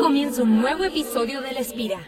Comienza un nuevo episodio de La Espira.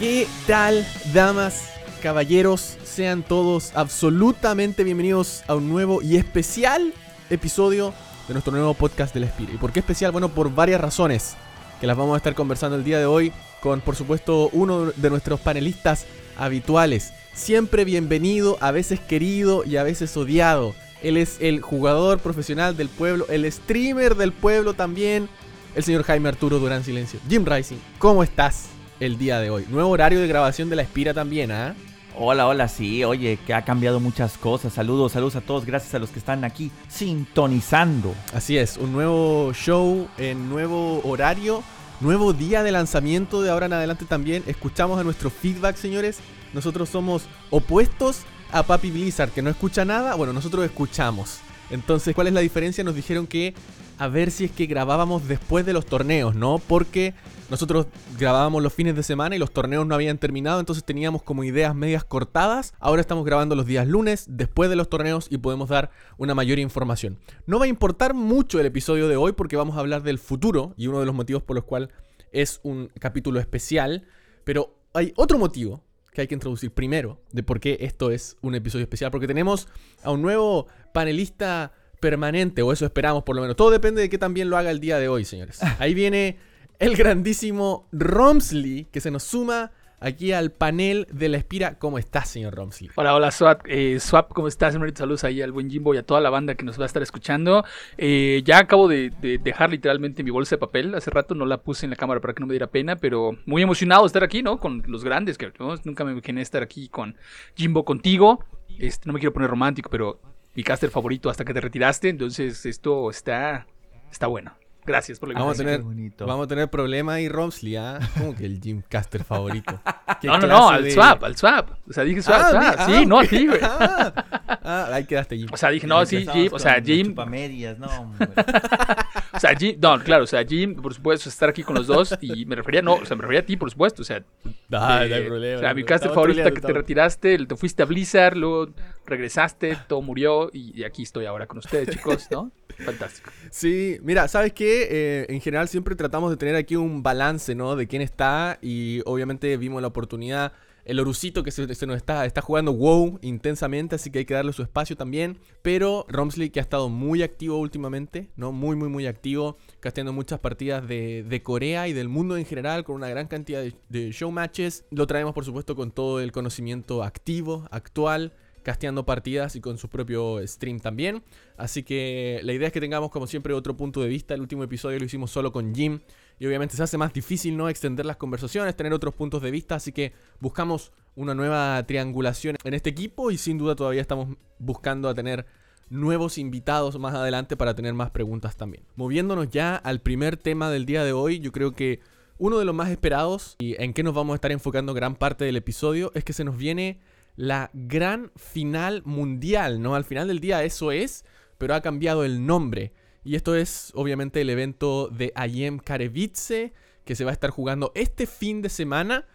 ¿Qué tal, damas, caballeros? Sean todos absolutamente bienvenidos a un nuevo y especial episodio de nuestro nuevo podcast del Espíritu. ¿Y por qué especial? Bueno, por varias razones que las vamos a estar conversando el día de hoy con, por supuesto, uno de nuestros panelistas habituales. Siempre bienvenido, a veces querido y a veces odiado. Él es el jugador profesional del pueblo, el streamer del pueblo también, el señor Jaime Arturo Durán Silencio. Jim Rising, ¿cómo estás el día de hoy? Nuevo horario de grabación de la Espira también, ¿ah? Hola, hola, sí, oye, que ha cambiado muchas cosas. Saludos, saludos a todos, gracias a los que están aquí sintonizando. Así es, un nuevo show en nuevo horario, nuevo día de lanzamiento de ahora en adelante también. Escuchamos a nuestro feedback, señores. Nosotros somos opuestos a Papi Blizzard, que no escucha nada. Bueno, nosotros escuchamos. Entonces, ¿cuál es la diferencia? Nos dijeron que a ver si es que grabábamos después de los torneos, ¿no? Porque nosotros grabábamos los fines de semana y los torneos no habían terminado, entonces teníamos como ideas medias cortadas. Ahora estamos grabando los días lunes, después de los torneos, y podemos dar una mayor información. No va a importar mucho el episodio de hoy porque vamos a hablar del futuro y uno de los motivos por los cuales es un capítulo especial, pero hay otro motivo que hay que introducir primero de por qué esto es un episodio especial, porque tenemos a un nuevo panelista permanente, o eso esperamos por lo menos. Todo depende de que también lo haga el día de hoy, señores. Ahí viene el grandísimo Romsley, que se nos suma aquí al panel de la Espira. ¿Cómo estás, señor Romsley? Hola, hola, Swap. Eh, Swap, ¿cómo estás? Saludos ahí al buen Jimbo y a toda la banda que nos va a estar escuchando. Eh, ya acabo de, dejar literalmente mi bolsa de papel. Hace rato no la puse en la cámara para que no me diera pena, pero muy emocionado de estar aquí, ¿no? Con los grandes, que nunca me imaginé estar aquí con Jimbo contigo. Este, no me quiero poner romántico, pero mi caster favorito hasta que te retiraste. Entonces, esto está, está bueno. Gracias por la vamos a tener Vamos a tener problemas ahí, Romsley, ¿ah? Como que el Jim Caster favorito. no, no, no, al swap, al swap. O sea, dije swap, ah, sí, no a ti, güey. Ah, ahí quedaste, Jim. O sea, dije, no, sí, Jim, o sea, Jim. medias, no, O sea, Jim, no, claro, o sea, Jim, por supuesto, estar aquí con los dos y me refería, no, o sea, me refería a ti, por supuesto, o sea. no hay eh, problema. O sea, mi caster favorito que te retiraste, te fuiste a Blizzard, luego regresaste, todo murió y aquí estoy ahora con ustedes, chicos, ¿no? Fantástico. Sí, mira, ¿sabes qué? Eh, en general siempre tratamos de tener aquí un balance, ¿no? De quién está y obviamente vimos la oportunidad. El Orucito que se, nos está, está jugando WoW intensamente, así que hay que darle su espacio también. Pero Romsley que ha estado muy activo últimamente, ¿no? Muy, muy, muy activo, casteando muchas partidas de, Corea y del mundo en general, con una gran cantidad de, de show matches. Lo traemos, por supuesto, con todo el conocimiento activo, actual casteando partidas y con su propio stream también. Así que la idea es que tengamos como siempre otro punto de vista. El último episodio lo hicimos solo con Jim y obviamente se hace más difícil no extender las conversaciones, tener otros puntos de vista, así que buscamos una nueva triangulación en este equipo y sin duda todavía estamos buscando a tener nuevos invitados más adelante para tener más preguntas también. Moviéndonos ya al primer tema del día de hoy, yo creo que uno de los más esperados y en que nos vamos a estar enfocando gran parte del episodio es que se nos viene la gran final mundial, ¿no? Al final del día eso es, pero ha cambiado el nombre. Y esto es obviamente el evento de Ayem Karevice, que se va a estar jugando este fin de semana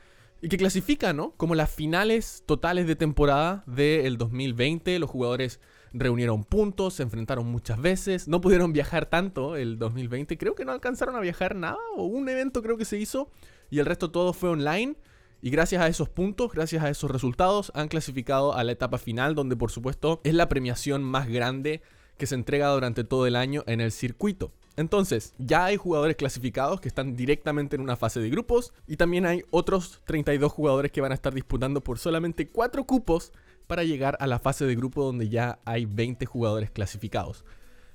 y que clasifica, ¿no? Como las finales totales de temporada del 2020. Los jugadores reunieron puntos, se enfrentaron muchas veces, no pudieron viajar tanto el 2020. Creo que no alcanzaron a viajar nada, o un evento creo que se hizo, y el resto todo fue online. Y gracias a esos puntos, gracias a esos resultados, han clasificado a la etapa final, donde por supuesto es la premiación más grande que se entrega durante todo el año en el circuito. Entonces, ya hay jugadores clasificados que están directamente en una fase de grupos y también hay otros 32 jugadores que van a estar disputando por solamente 4 cupos para llegar a la fase de grupo donde ya hay 20 jugadores clasificados.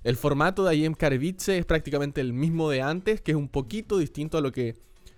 El formato de IEM es prácticamente el mismo de antes, que es un poquito distinto a lo que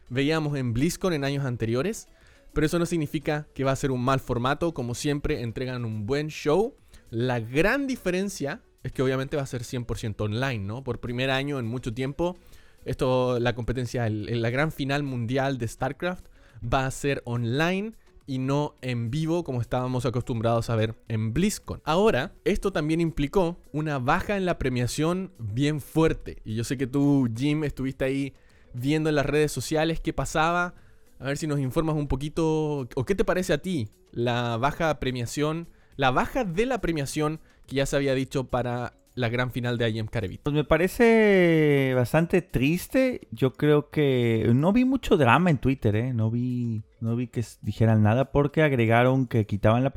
veíamos en BlizzCon en años anteriores. Pero eso no significa que va a ser un mal formato. Como siempre, entregan un buen show. La gran diferencia es que obviamente va a ser 100% online, ¿no? Por primer año en mucho tiempo, esto, la competencia, la gran final mundial de StarCraft va a ser online y no en vivo como estábamos acostumbrados a ver en BlizzCon. Ahora, esto también implicó una baja en la premiación bien fuerte. Y yo sé que tú, Jim, estuviste ahí viendo en las redes sociales qué pasaba. A ver si nos informas un poquito, o qué te parece a ti la baja premiación, la baja de la premiación que ya se había dicho para la gran final de IM Carevit. Pues me parece bastante triste. Yo creo que no vi mucho drama en Twitter, ¿eh? No vi, no vi que dijeran nada porque agregaron que quitaban la,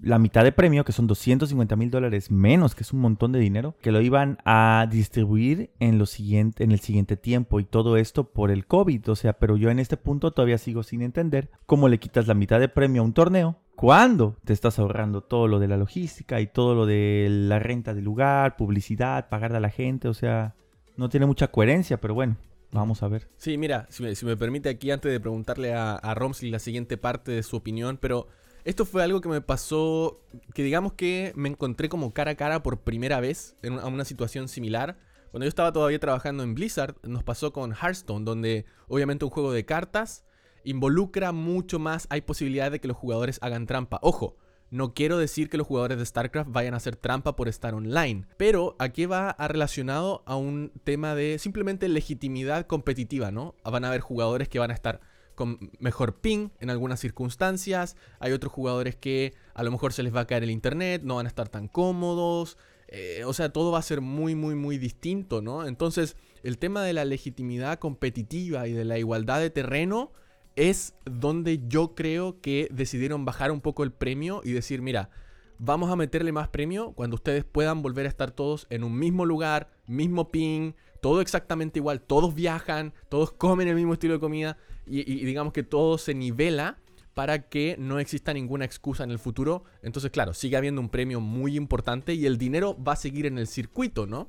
la mitad de premio, que son 250 mil dólares menos, que es un montón de dinero, que lo iban a distribuir en, lo siguiente, en el siguiente tiempo y todo esto por el COVID. O sea, pero yo en este punto todavía sigo sin entender cómo le quitas la mitad de premio a un torneo ¿Cuándo te estás ahorrando todo lo de la logística y todo lo de la renta del lugar, publicidad, pagar a la gente? O sea, no tiene mucha coherencia, pero bueno, vamos a ver. Sí, mira, si me, permite aquí antes de preguntarle a, a Romsley la siguiente parte de su opinión, pero esto fue algo que me pasó, que digamos que me encontré como cara a cara por primera vez en una situación similar. Cuando yo estaba todavía trabajando en Blizzard, nos pasó con Hearthstone, donde obviamente un juego de cartas involucra mucho más, hay posibilidad de que los jugadores hagan trampa. Ojo, no quiero decir que los jugadores de StarCraft vayan a hacer trampa por estar online, pero aquí va a relacionado a un tema de simplemente legitimidad competitiva, ¿no? Van a haber jugadores que van a estar con mejor ping en algunas circunstancias, hay otros jugadores que a lo mejor se les va a caer el internet, no van a estar tan cómodos, eh, o sea, todo va a ser muy, muy, muy distinto, ¿no? Entonces, el tema de la legitimidad competitiva y de la igualdad de terreno es donde yo creo que decidieron bajar un poco el premio y decir, mira, vamos a meterle más premio cuando ustedes puedan volver a estar todos en un mismo lugar, mismo ping, todo exactamente igual, todos viajan, todos comen el mismo estilo de comida y, digamos que todo se nivela para que no exista ninguna excusa en el futuro. Entonces, claro, sigue habiendo un premio muy importante y el dinero va a seguir en el circuito, ¿no?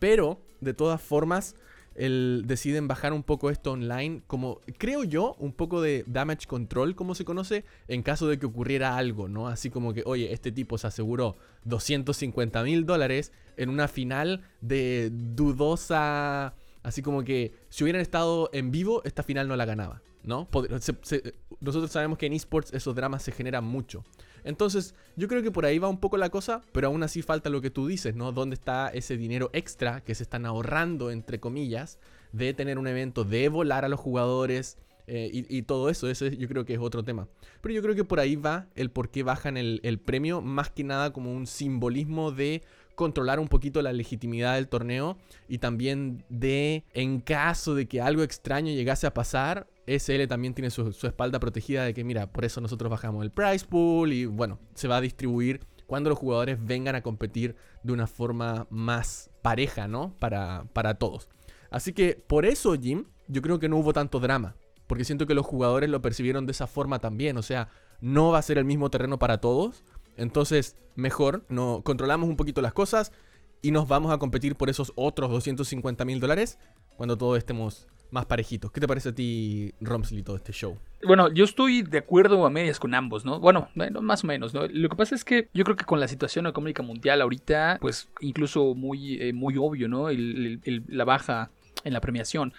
Pero, de todas formas, el, deciden bajar un poco esto online, como creo yo, un poco de damage control, como se conoce, en caso de que ocurriera algo, ¿no? Así como que, oye, este tipo se aseguró 250 mil dólares en una final de dudosa... Así como que si hubieran estado en vivo, esta final no la ganaba, ¿no? nosotros sabemos que en esports esos dramas se generan mucho. Entonces, yo creo que por ahí va un poco la cosa, pero aún así falta lo que tú dices, ¿no? ¿Dónde está ese dinero extra que se están ahorrando, entre comillas, de tener un evento, de volar a los jugadores eh, y, todo eso? Eso yo creo que es otro tema. Pero yo creo que por ahí va el por qué bajan el, el premio, más que nada como un simbolismo de controlar un poquito la legitimidad del torneo y también de, en caso de que algo extraño llegase a pasar, SL también tiene su, espalda protegida de que, mira, por eso nosotros bajamos el price pool y bueno, se va a distribuir cuando los jugadores vengan a competir de una forma más pareja, ¿no? Para, para todos. Así que por eso, Jim, yo creo que no hubo tanto drama. Porque siento que los jugadores lo percibieron de esa forma también. O sea, no va a ser el mismo terreno para todos. Entonces, mejor, no, controlamos un poquito las cosas y nos vamos a competir por esos otros 250 mil dólares cuando todos estemos más parejitos. ¿Qué te parece a ti, Romsley, todo este show? Bueno, yo estoy de acuerdo a medias con ambos, ¿no? Bueno, más o menos, ¿no? Lo que pasa es que yo creo que con la situación económica mundial ahorita, pues incluso muy, eh, muy obvio, ¿no? la baja en la premiación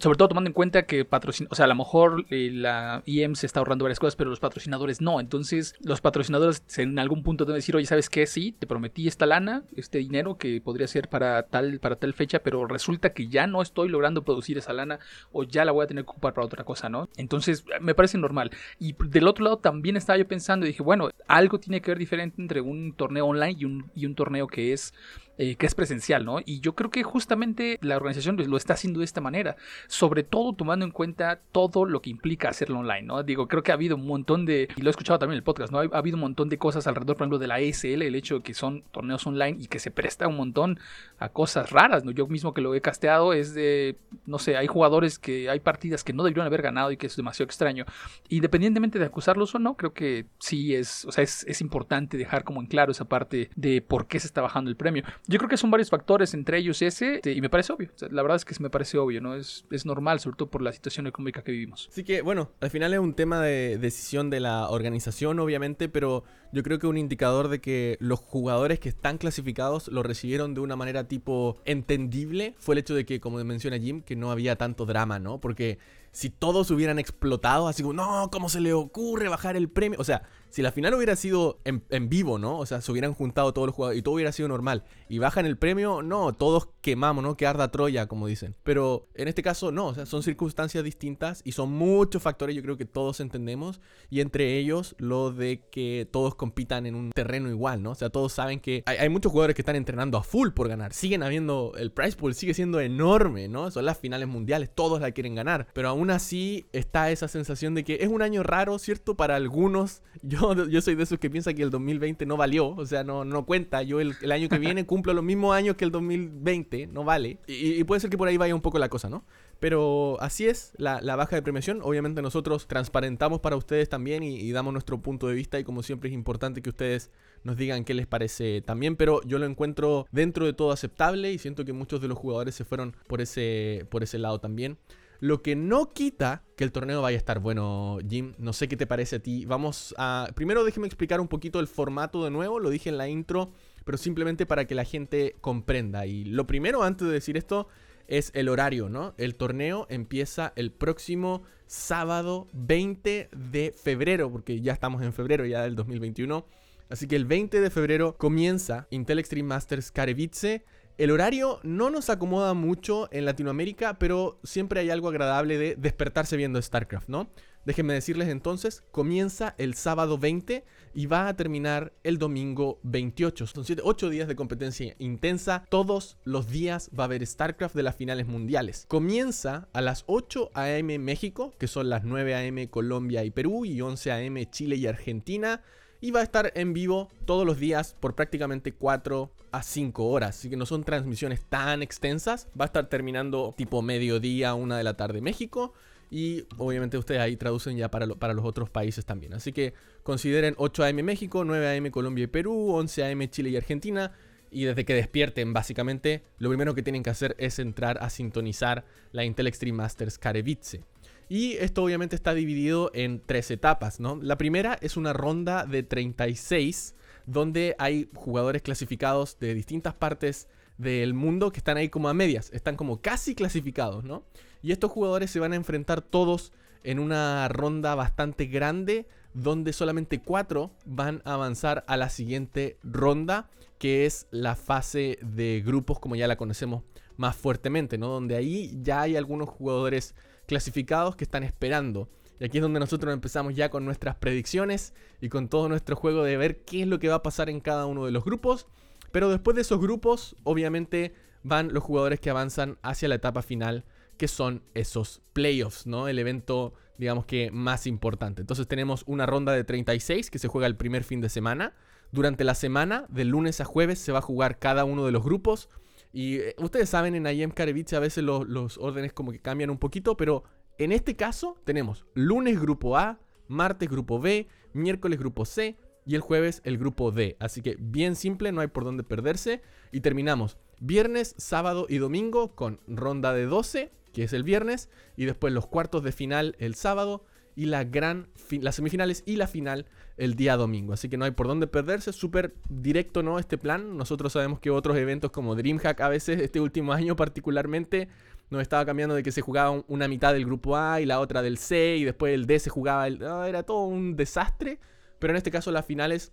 sobre todo tomando en cuenta que patrocina, o sea, a lo mejor eh, la IEM se está ahorrando varias cosas, pero los patrocinadores no. Entonces, los patrocinadores en algún punto deben decir, oye, ¿sabes qué? Sí, te prometí esta lana, este dinero que podría ser para tal, para tal fecha, pero resulta que ya no estoy logrando producir esa lana o ya la voy a tener que ocupar para otra cosa, ¿no? Entonces, me parece normal. Y del otro lado también estaba yo pensando y dije, bueno, algo tiene que ver diferente entre un torneo online y un, y un torneo que es eh, que es presencial, ¿no? Y yo creo que justamente la organización lo está haciendo de esta manera, sobre todo tomando en cuenta todo lo que implica hacerlo online, ¿no? Digo, creo que ha habido un montón de, y lo he escuchado también en el podcast, ¿no? Ha, habido un montón de cosas alrededor, por ejemplo, de la ESL, el hecho de que son torneos online y que se presta un montón a cosas raras, ¿no? Yo mismo que lo he casteado es de, no sé, hay jugadores que hay partidas que no deberían haber ganado y que es demasiado extraño. Independientemente de acusarlos o no, creo que sí es, o sea, es, es importante dejar como en claro esa parte de por qué se está bajando el premio. Yo creo que son varios factores, entre ellos ese, y me parece obvio. la verdad es que me parece obvio, ¿no? Es, es normal, sobre todo por la situación económica que vivimos. Así que, bueno, al final es un tema de decisión de la organización, obviamente, pero yo creo que un indicador de que los jugadores que están clasificados lo recibieron de una manera tipo entendible fue el hecho de que, como menciona Jim, que no había tanto drama, ¿no? Porque si todos hubieran explotado, así como, no, ¿cómo se le ocurre bajar el premio? O sea, Si la final hubiera sido en, en vivo, ¿no? O sea, se hubieran juntado todos los jugadores y todo hubiera sido normal y bajan el premio, no, todos quemamos, ¿no? Que arda Troya, como dicen. Pero en este caso no, o sea, son circunstancias distintas y son muchos factores, yo creo que todos entendemos, y entre ellos lo de que todos compitan en un terreno igual, ¿no? O sea, todos saben que hay, hay muchos jugadores que están entrenando a full por ganar, siguen habiendo, el prize pool sigue siendo enorme, ¿no? Son las finales mundiales, todos la quieren ganar, pero aún así está esa sensación de que es un año raro, ¿cierto? Para algunos, yo, yo soy de esos que piensa que el 2020 no valió, o sea, no, no cuenta, yo el, el año que viene cumplo los mismos años que el 2020, no vale, y, puede ser que por ahí vaya un poco la cosa, ¿no? Pero así es la, baja de premiación. Obviamente nosotros transparentamos para ustedes también y, y, damos nuestro punto de vista y como siempre es importante que ustedes nos digan qué les parece también. Pero yo lo encuentro dentro de todo aceptable y siento que muchos de los jugadores se fueron por ese, por ese lado también. Lo que no quita que el torneo vaya a estar bueno, Jim. No sé qué te parece a ti. Vamos a... Primero déjeme explicar un poquito el formato de nuevo. Lo dije en la intro, pero simplemente para que la gente comprenda. Y lo primero, antes de decir esto, es el horario, ¿no? El torneo empieza el próximo sábado 20 de febrero, porque ya estamos en febrero ya del 2021. Así que el 20 de febrero comienza Intel Extreme Masters Katowice. El horario no nos acomoda mucho en Latinoamérica, pero siempre hay algo agradable de despertarse viendo StarCraft, ¿no? Déjenme decirles entonces, comienza el sábado 20 y va a terminar el domingo 28. Son 7, 8 días de competencia intensa. Todos los días va a haber StarCraft de las finales mundiales. Comienza a las 8 a.m. México, que son las 9 a.m. Colombia y Perú, y 11 a.m. Chile y Argentina. Y va a estar en vivo todos los días por prácticamente 4 a 5 horas. Así que no son transmisiones tan extensas. Va a estar terminando tipo mediodía, 1 de la tarde México. Y obviamente ustedes ahí traducen ya para, para los otros países también. Así que consideren 8 a.m. México, 9 a.m. Colombia y Perú, 11 a.m. Chile y Argentina. Y desde que despierten, básicamente, lo primero que tienen que hacer es entrar a sintonizar la Intel Extreme Masters Katowice. Y esto obviamente está dividido en tres etapas, ¿no? La primera es una ronda de 36, donde hay jugadores clasificados de distintas partes del mundo que están ahí como a medias, están como casi clasificados, ¿no? Y estos jugadores se van a enfrentar todos en una ronda bastante grande donde solamente cuatro van a avanzar a la siguiente ronda, que es la fase de grupos como ya la conocemos más fuertemente, ¿no? Donde ahí ya hay algunos jugadores clasificados que están esperando. Y aquí es donde nosotros empezamos ya con nuestras predicciones y con todo nuestro juego de ver qué es lo que va a pasar en cada uno de los grupos. Pero después de esos grupos, obviamente van los jugadores que avanzan hacia la etapa final, que son esos playoffs, ¿no? El evento, digamos que más importante. Entonces tenemos una ronda de 36 que se juega el primer fin de semana. Durante la semana, de lunes a jueves, se va a jugar cada uno de los grupos. Y eh, ustedes saben, en IEM Karevich a veces los, los órdenes como que cambian un poquito, pero en este caso tenemos lunes grupo A, martes grupo B, miércoles grupo C, y el jueves el grupo D. Así que bien simple, no hay por dónde perderse. Y terminamos viernes, sábado y domingo con ronda de 12, que es el viernes, y después los cuartos de final el sábado y la gran las semifinales y la final el día domingo. Así que no hay por dónde perderse, súper directo no este plan. Nosotros sabemos que otros eventos como DreamHack a veces este último año particularmente nos estaba cambiando de que se jugaba una mitad del grupo A y la otra del C y después el D se jugaba el era todo un desastre. Pero en este caso las finales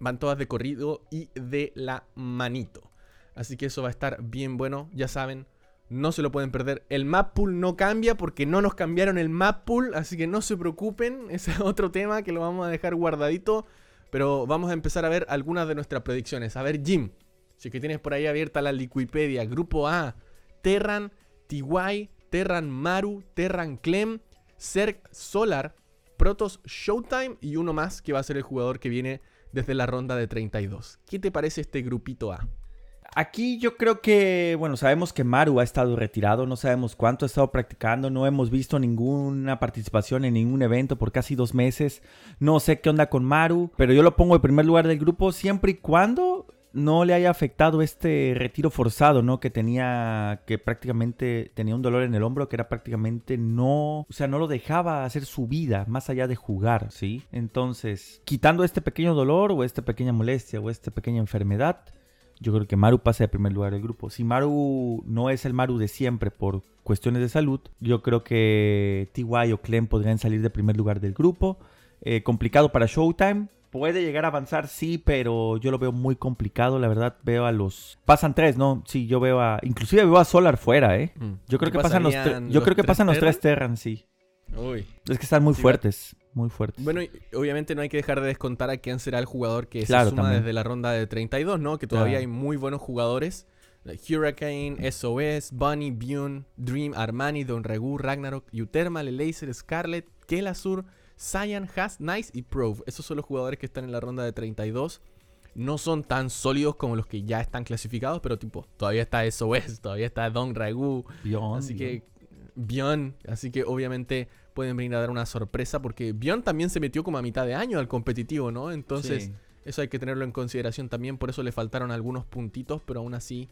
van todas de corrido y de la manito. Así que eso va a estar bien bueno, ya saben, no se lo pueden perder. El map pool no cambia porque no nos cambiaron el map pool, así que no se preocupen, ese es otro tema que lo vamos a dejar guardadito. Pero vamos a empezar a ver algunas de nuestras predicciones. A ver, Jim, si que tienes por ahí abierta la Liquipedia, Grupo A, Terran, TY, Terran Maru, Terran Clem, Zerg Solar, Protoss Showtime y uno más que va a ser el jugador que viene desde la ronda de 32. ¿Qué te parece este grupito A? Aquí yo creo que, bueno, sabemos que Maru ha estado retirado, no sabemos cuánto ha estado practicando, no hemos visto ninguna participación en ningún evento por casi dos meses. No sé qué onda con Maru, pero yo lo pongo en primer lugar del grupo siempre y cuando no le haya afectado este retiro forzado, ¿no? Que tenía, que prácticamente tenía un dolor en el hombro que era prácticamente no, o sea, no lo dejaba hacer su vida más allá de jugar, ¿sí? Entonces, quitando este pequeño dolor o esta pequeña molestia o esta pequeña enfermedad, yo creo que Maru pasa de primer lugar del grupo. Si Maru no es el Maru de siempre por cuestiones de salud, yo creo que TY o Clem podrían salir de primer lugar del grupo. eh, complicado para Showtime. Puede llegar a avanzar, sí, pero yo lo veo muy complicado, la verdad. Veo a los... Pasan tres, ¿no? Sí, yo veo a... Inclusive veo a Solar fuera, ¿eh? Mm. Yo creo ¿Qué que pasan los, tre- yo creo que pasan los tres Terran, sí. Uy. Es que están muy Sí, fuertes, muy fuertes. Bueno, y obviamente no hay que dejar de descontar a quién será el jugador que Claro, se suma también. desde la ronda de 32, ¿no? Que todavía Claro. hay muy buenos jugadores. Hurricane, SOS, Bunny, Bune, Dream, Armani, Don Regu, Ragnarok, Uterma, Laser, Scarlet, Kelasur, Cyan, Has, Nice y Prove. Esos son los jugadores que están en la ronda de 32. No son tan sólidos como los que ya están clasificados, pero tipo, todavía está SOS, todavía está Don Regu, Beyond, Así que Bion, así que obviamente pueden venir a dar una sorpresa porque Bion también se metió como a mitad de año al competitivo, ¿no? Entonces, Sí. eso hay que tenerlo en consideración también, por eso le faltaron algunos puntitos, pero aún así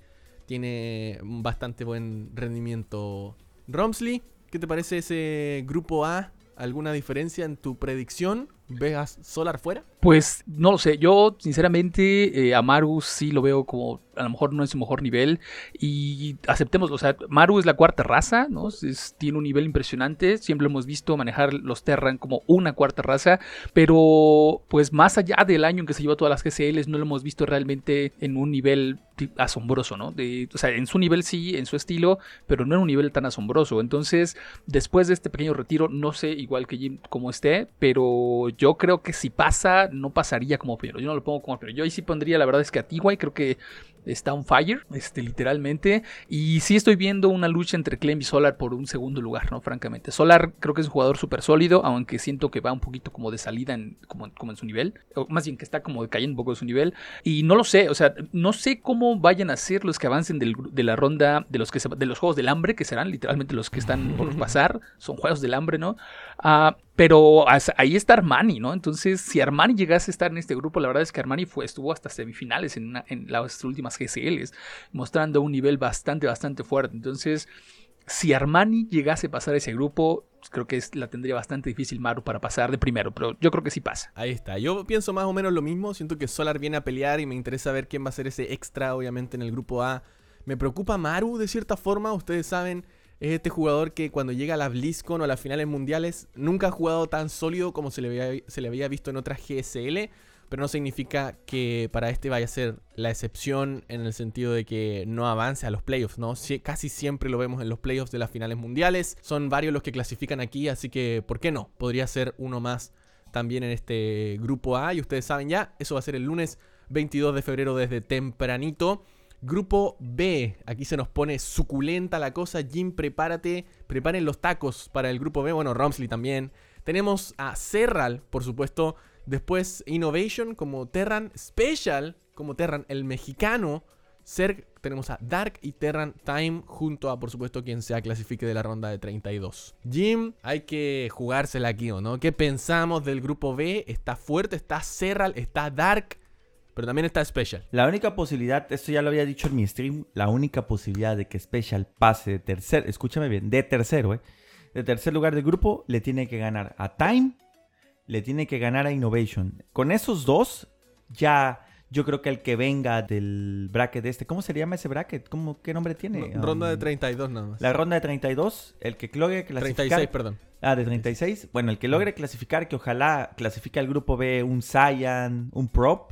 tiene un bastante buen rendimiento. Romsley, ¿qué te parece ese grupo A? ¿Alguna diferencia en tu predicción? ¿Ves a Solar fuera? Pues no lo sé, yo sinceramente eh, a Maru sí lo veo como a lo mejor no es su mejor nivel y aceptemos, o sea, Maru es la cuarta raza, ¿no? Es- tiene un nivel impresionante, siempre hemos visto manejar los Terran como una cuarta raza, pero pues más allá del año en que se llevó todas las GCLs no lo hemos visto realmente en un nivel asombroso, ¿no? O sea, en su nivel sí, en su estilo, pero no en un nivel tan asombroso. Entonces, después de este pequeño retiro, no sé igual que Jim cómo esté, pero yo creo que si pasa, no pasaría como primero. Yo no lo pongo como primero. Yo ahí sí pondría, la verdad es que a T.Y. creo que está on fire, este, literalmente. Y sí estoy viendo una lucha entre Clem y Solar por un segundo lugar, ¿no? Francamente. Solar creo que es un jugador súper sólido, aunque siento que va un poquito como de salida en, como, como en su nivel. O más bien que está como cayendo un poco de su nivel. Y no lo sé, o sea, no sé cómo vayan a ser los que avancen del de la ronda de los, que se- de los juegos del hambre, que serán literalmente los que están por pasar. Son juegos del hambre, ¿no? Ah, pero ahí está Armani, ¿no? Entonces, si Armani llegase a estar en este grupo, la verdad es que Armani fue, estuvo hasta semifinales en, las últimas GCLs, mostrando un nivel bastante, bastante fuerte. Entonces, si Armani llegase a pasar ese grupo, pues creo que la tendría bastante difícil Maru para pasar de primero, pero yo creo que sí pasa. Ahí está. Yo pienso más o menos lo mismo. Siento que Solar viene a pelear y me interesa ver quién va a ser ese extra, obviamente, en el grupo A. Me preocupa Maru de cierta forma. Ustedes saben, es este jugador que cuando llega a la BlizzCon o a las finales mundiales nunca ha jugado tan sólido como se le había, visto en otras GSL. Pero no significa que para este vaya a ser la excepción en el sentido de que no avance a los playoffs, ¿no? Casi siempre lo vemos en los playoffs de las finales mundiales. Son varios los que clasifican aquí, así que ¿por qué no? Podría ser uno más también en este grupo A. Y ustedes saben ya, eso va a ser el lunes 22 de febrero desde tempranito. Grupo B, aquí se nos pone suculenta la cosa. Jim, prepárate, preparen los tacos para el grupo B. Bueno, Romsley también. Tenemos a Serral, por supuesto. Después Innovation como Terran. Special como Terran, el mexicano. Tenemos a Dark y Terran Time junto a, por supuesto, quien sea clasifique de la ronda de 32. Jim, hay que jugársela aquí, ¿o no? ¿Qué pensamos del grupo B? Está fuerte, está Serral, está Dark, pero también está Special. La única posibilidad, esto ya lo había dicho en mi stream, la única posibilidad de que Special pase de tercer, escúchame bien, de tercero, ¿eh? De tercer lugar del grupo, le tiene que ganar a Time, le tiene que ganar a Innovation. Con esos dos, ya yo creo que el que venga del bracket este, ¿cómo se llama ese bracket? ¿Cómo, ¿Qué nombre tiene? Ronda de Um, 32 nada más. La ronda de 32, el que logre clasificar... 36, perdón. Ah, de 36. Bueno, el que logre clasificar, que ojalá clasifique al grupo B un Cyan, un Prop.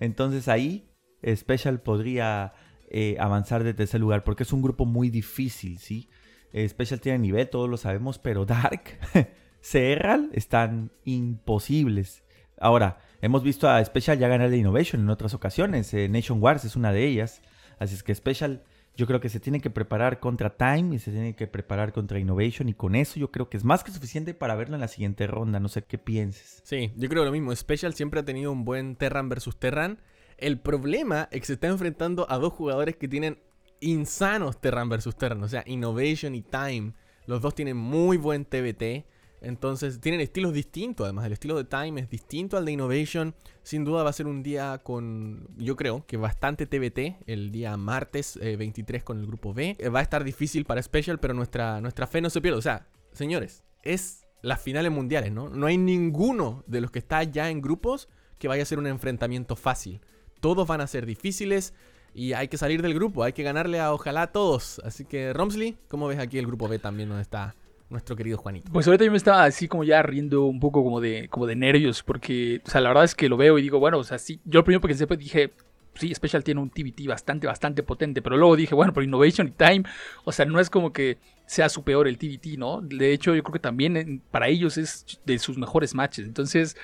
Entonces ahí Special podría eh, avanzar de tercer lugar, porque es un grupo muy difícil, ¿sí? Eh, Special tiene nivel, todos lo sabemos, pero Dark, Serral están imposibles. Ahora, hemos visto a Special ya ganar de Innovation en otras ocasiones. eh, Nation Wars es una de ellas. Así es que Special yo creo que se tiene que preparar contra Time y se tiene que preparar contra Innovation y con eso yo creo que es más que suficiente para verlo en la siguiente ronda. No sé qué pienses. Sí, yo creo lo mismo. Special siempre ha tenido un buen Terran versus Terran. El problema es que se está enfrentando a dos jugadores que tienen insanos Terran versus Terran. O sea, Innovation y Time. Los dos tienen muy buen TBT. Entonces tienen estilos distintos. Además, el estilo de Time es distinto al de Innovation. Sin duda va a ser un día con, yo creo, que bastante TBT. El día martes eh, 23 con el grupo B. Eh, va a estar difícil para Special, pero nuestra, nuestra fe no se pierde. O sea, señores, es las finales mundiales, ¿no? No hay ninguno de los que está ya en grupos que vaya a ser un enfrentamiento fácil. Todos van a ser difíciles y hay que salir del grupo, hay que ganarle a ojalá a todos. Así que, Romsley, ¿cómo ves aquí el grupo B también donde está nuestro querido Juanito. Pues ahorita yo me estaba así como ya riendo un poco como de, como de nervios, porque, o sea, la verdad es que lo veo y digo, bueno, o sea, sí, yo primero que después dije, sí, Special tiene un TBT bastante, bastante potente, pero luego dije, bueno, por Innovation y Time, o sea, no es como que sea su peor el TBT, ¿no? De hecho, yo creo que también para ellos es de sus mejores matches, entonces...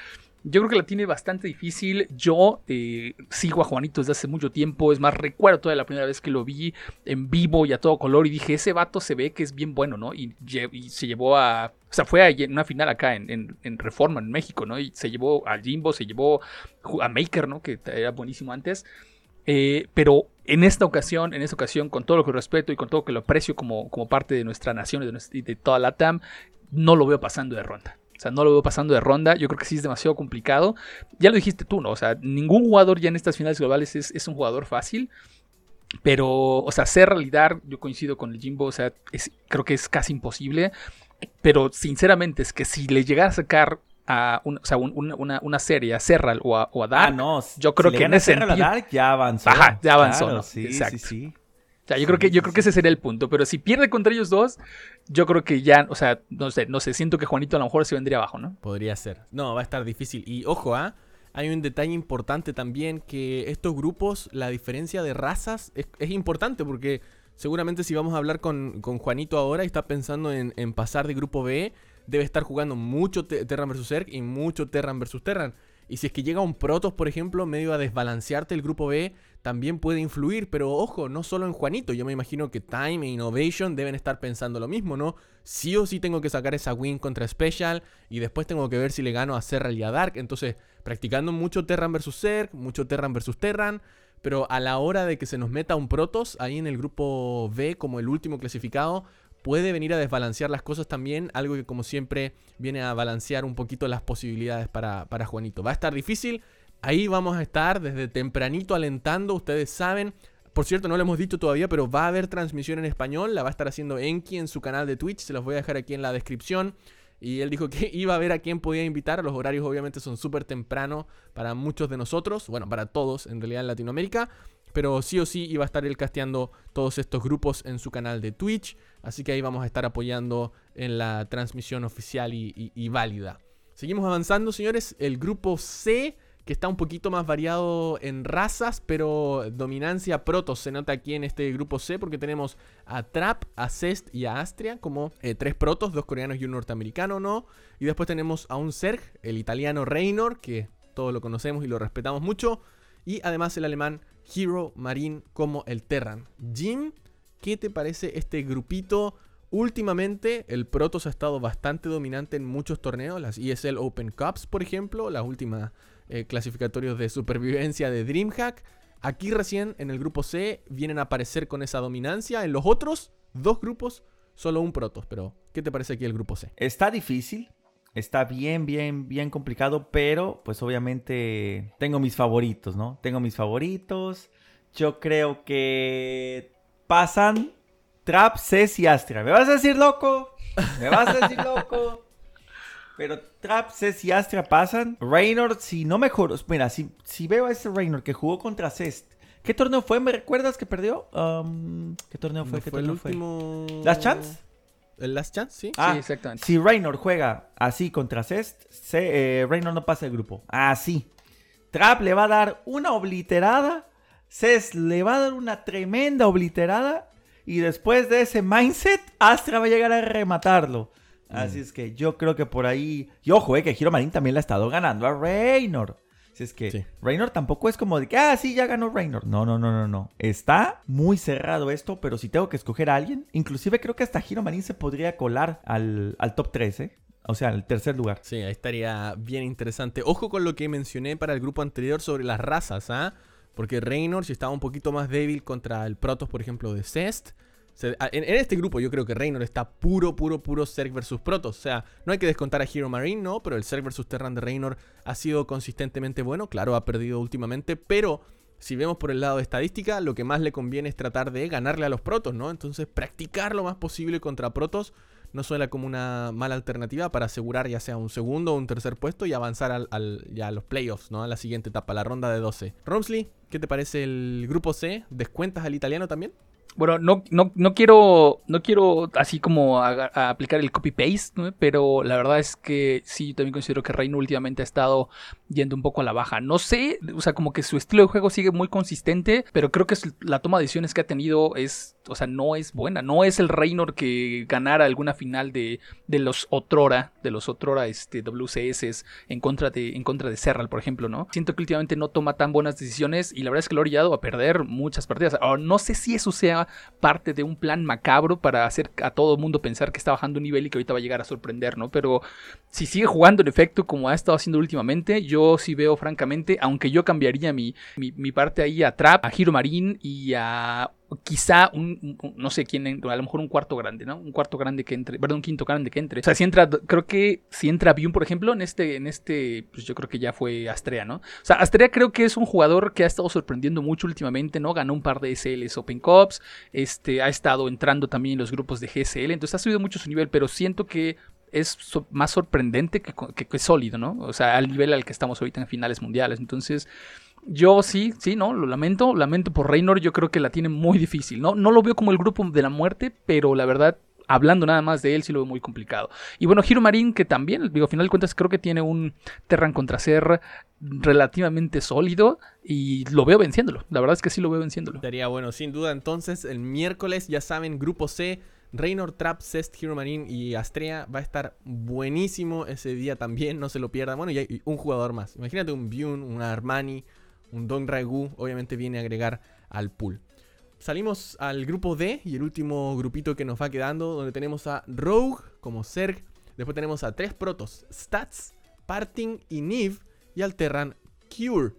Yo creo que la tiene bastante difícil. Yo eh, sigo a Juanito desde hace mucho tiempo. Es más, recuerdo toda la primera vez que lo vi en vivo y a todo color. Y dije, ese vato se ve que es bien bueno, ¿no? Y, se llevó a. O sea, fue a una final acá en, Reforma, en México, ¿no? Y se llevó a Jimbo, se llevó a Maker, ¿no? Que era buenísimo antes. Eh, pero en esta ocasión, en esta ocasión, con todo lo que respeto y con todo lo que lo aprecio como, como parte de nuestra nación y de, de toda la TAM, no lo veo pasando de ronda. O sea, no lo veo pasando de ronda. Yo creo que sí es demasiado complicado. Ya lo dijiste tú, ¿no? O sea, ningún jugador ya en estas finales globales es, un jugador fácil. Pero, o sea, ser realidad, yo coincido con el Jimbo, o sea, creo que es casi imposible. Pero sinceramente es que si le llegara a sacar a o sea, una, una, serie a Serral o a, o a Dark, ah, no, yo creo que en ese sentido... Dark ya avanzó. Ajá, ya avanzó. sí, sí, sí. O sea, yo creo que yo creo que ese sería el punto. Pero si pierde contra ellos dos, yo creo que ya, o sea, no sé, no sé, siento que Juanito a lo mejor se vendría abajo, ¿no? Podría ser. No, va a estar difícil. Y ojo, ¿ah? Hay un detalle importante también que estos grupos, la diferencia de razas es, importante porque seguramente si vamos a hablar con, Juanito ahora y está pensando en, pasar de grupo B, debe estar jugando mucho Terran vs Zerg y mucho Terran vs Terran. Y si es que llega un Protoss, por ejemplo, medio a desbalancearte el grupo B, también puede influir, pero ojo, no solo en Juanito, yo me imagino que Time e Innovation deben estar pensando lo mismo, ¿no? Sí o sí tengo que sacar esa win contra Special y después tengo que ver si le gano a Serral y a Dark, entonces practicando mucho Terran versus Zerg, mucho Terran versus Terran, pero a la hora de que se nos meta un Protoss ahí en el grupo B como el último clasificado, puede venir a desbalancear las cosas también, algo que como siempre viene a balancear un poquito las posibilidades para, para Juanito. Va a estar difícil, Ahí vamos a estar desde tempranito alentando, ustedes saben. Por cierto, no lo hemos dicho todavía, pero va a haber transmisión en español. La va a estar haciendo Enki en su canal de Twitch. Se los voy a dejar aquí en la descripción. Y él dijo que iba a ver a quién podía invitar. Los horarios obviamente son súper temprano para muchos de nosotros. Bueno, para todos en realidad en Latinoamérica. Pero sí o sí iba a estar él casteando todos estos grupos en su canal de Twitch. Así que ahí vamos a estar apoyando en la transmisión oficial y, válida. Seguimos avanzando, señores. El grupo C que está un poquito más variado en razas, pero dominancia protos se nota aquí en este grupo C porque tenemos a Trap, a Cest y a Astria como eh, tres protos, dos coreanos y un norteamericano, ¿no? Y después tenemos a un Zerg, el italiano Reynor, que todos lo conocemos y lo respetamos mucho, y además el alemán Hero Marine como el Terran. Jim, ¿qué te parece este grupito? Últimamente el Protoss ha estado bastante dominante en muchos torneos, las ESL Open Cups por ejemplo, las últimas eh, de supervivencia de DreamHack. Aquí recién en el grupo C vienen a aparecer con esa dominancia. En los otros dos grupos, solo un Protoss. Pero, ¿qué te parece aquí el grupo C? Está difícil. Está bien, bien, bien complicado. Pero, pues obviamente tengo mis favoritos, ¿no? Tengo mis favoritos. Yo creo que pasan Trap, Cés y Astra. ¿Me vas a decir loco? ¿Me vas a decir loco? Pero Trap, Cest y Astra pasan. Reynor, si no mejor. Mira, si, si veo a ese Reynor que jugó contra Cest. ¿Qué torneo fue? ¿Me recuerdas que perdió? Um, ¿Qué torneo fue? ¿Qué fue el último? ¿Last Chance? ¿El Last Chance? Sí. Ah, sí, exactamente. Si Reynor juega así contra Cest, eh, Reynor no pasa el grupo. Así. Trap le va a dar una obliterada. Cest le va a dar una tremenda obliterada. Y después de ese mindset, Astra va a llegar a rematarlo. Así mm. es que yo creo que por ahí. Y ojo, eh, que Hiro Marín también le ha estado ganando a Reynor. Así es que Reynor tampoco es como de que, ah, sí, ya ganó Reynor. No, no, no, no, no. Está muy cerrado esto, pero si tengo que escoger a alguien, inclusive creo que hasta Hiro Marín se podría colar al, al top 13. ¿eh? O sea, al tercer lugar. Sí, ahí estaría bien interesante. Ojo con lo que mencioné para el grupo anterior sobre las razas, ¿ah? Porque Reynor, si estaba un poquito más débil contra el Protoss, por ejemplo, de Cest, en, este grupo yo creo que Reynor está puro, puro, puro Zerg versus Protoss. O sea, no hay que descontar a Hero Marine, ¿no? Pero el Zerg versus Terran de Reynor ha sido consistentemente bueno. Claro, ha perdido últimamente, pero si vemos por el lado de estadística, lo que más le conviene es tratar de ganarle a los Protoss, ¿no? Entonces, practicar lo más posible contra Protoss no suena como una mala alternativa para asegurar ya sea un segundo o un tercer puesto y avanzar al, ya a los playoffs, ¿no? A la siguiente etapa, la ronda de 12. Romsley, ¿qué te parece el grupo C? ¿Descuentas al italiano también? Bueno, no, no, no quiero no quiero así como aplicar el copy-paste, ¿no? pero la verdad es que sí, yo también considero que Reino últimamente ha estado yendo un poco a la baja. No sé, o sea, como que su estilo de juego sigue muy consistente, pero creo que la toma de decisiones que ha tenido es, o sea, no es buena. No es el Reynor que ganara alguna final de, de los Otrora, de los Otrora este, WCS en contra de en contra de Serral, por ejemplo, ¿no? Siento que últimamente no toma tan buenas decisiones y la verdad es que lo ha orillado a perder muchas partidas. Ahora, no sé si eso sea parte de un plan macabro para hacer a todo el mundo pensar que está bajando un nivel y que ahorita va a llegar a sorprender, ¿no? Pero si sigue jugando en efecto como ha estado haciendo últimamente, yo sí veo francamente, aunque yo cambiaría mi, mi, parte ahí a Trap, a Hiro Marín y a quizá un, no sé quién, a lo mejor un cuarto grande, ¿no? Un cuarto grande que entre, perdón, un quinto grande que entre. O sea, si entra, creo que si entra Bion, por ejemplo, en este, en este, pues yo creo que ya fue Astrea, ¿no? O sea, Astrea creo que es un jugador que ha estado sorprendiendo mucho últimamente, ¿no? Ganó un par de SLs Open Cups, este, ha estado entrando también en los grupos de GSL, entonces ha subido mucho su nivel, pero siento que es más sorprendente que, que, que sólido, ¿no? O sea, al nivel al que estamos ahorita en finales mundiales. Entonces, yo sí, sí, no, lo lamento, lamento por Reynor, yo creo que la tiene muy difícil, ¿no? No lo veo como el grupo de la muerte, pero la verdad, hablando nada más de él, sí lo veo muy complicado. Y bueno, Hiro Marín, que también, digo, a final de cuentas, creo que tiene un Terran contra ser relativamente sólido y lo veo venciéndolo. La verdad es que sí lo veo venciéndolo. Estaría bueno, sin duda. Entonces, el miércoles, ya saben, grupo C, Reynor, Trap, Cest, Hero Marine y Astrea. Va a estar buenísimo ese día también, no se lo pierdan. Bueno, y hay un jugador más. Imagínate un Byun, un Armani, un Don Ragu. Obviamente viene a agregar al pool. Salimos al grupo D y el último grupito que nos va quedando, donde tenemos a Rogue como Zerg. Después tenemos a tres protos, Stats, Parting y Niv. Y al Terran, Cure.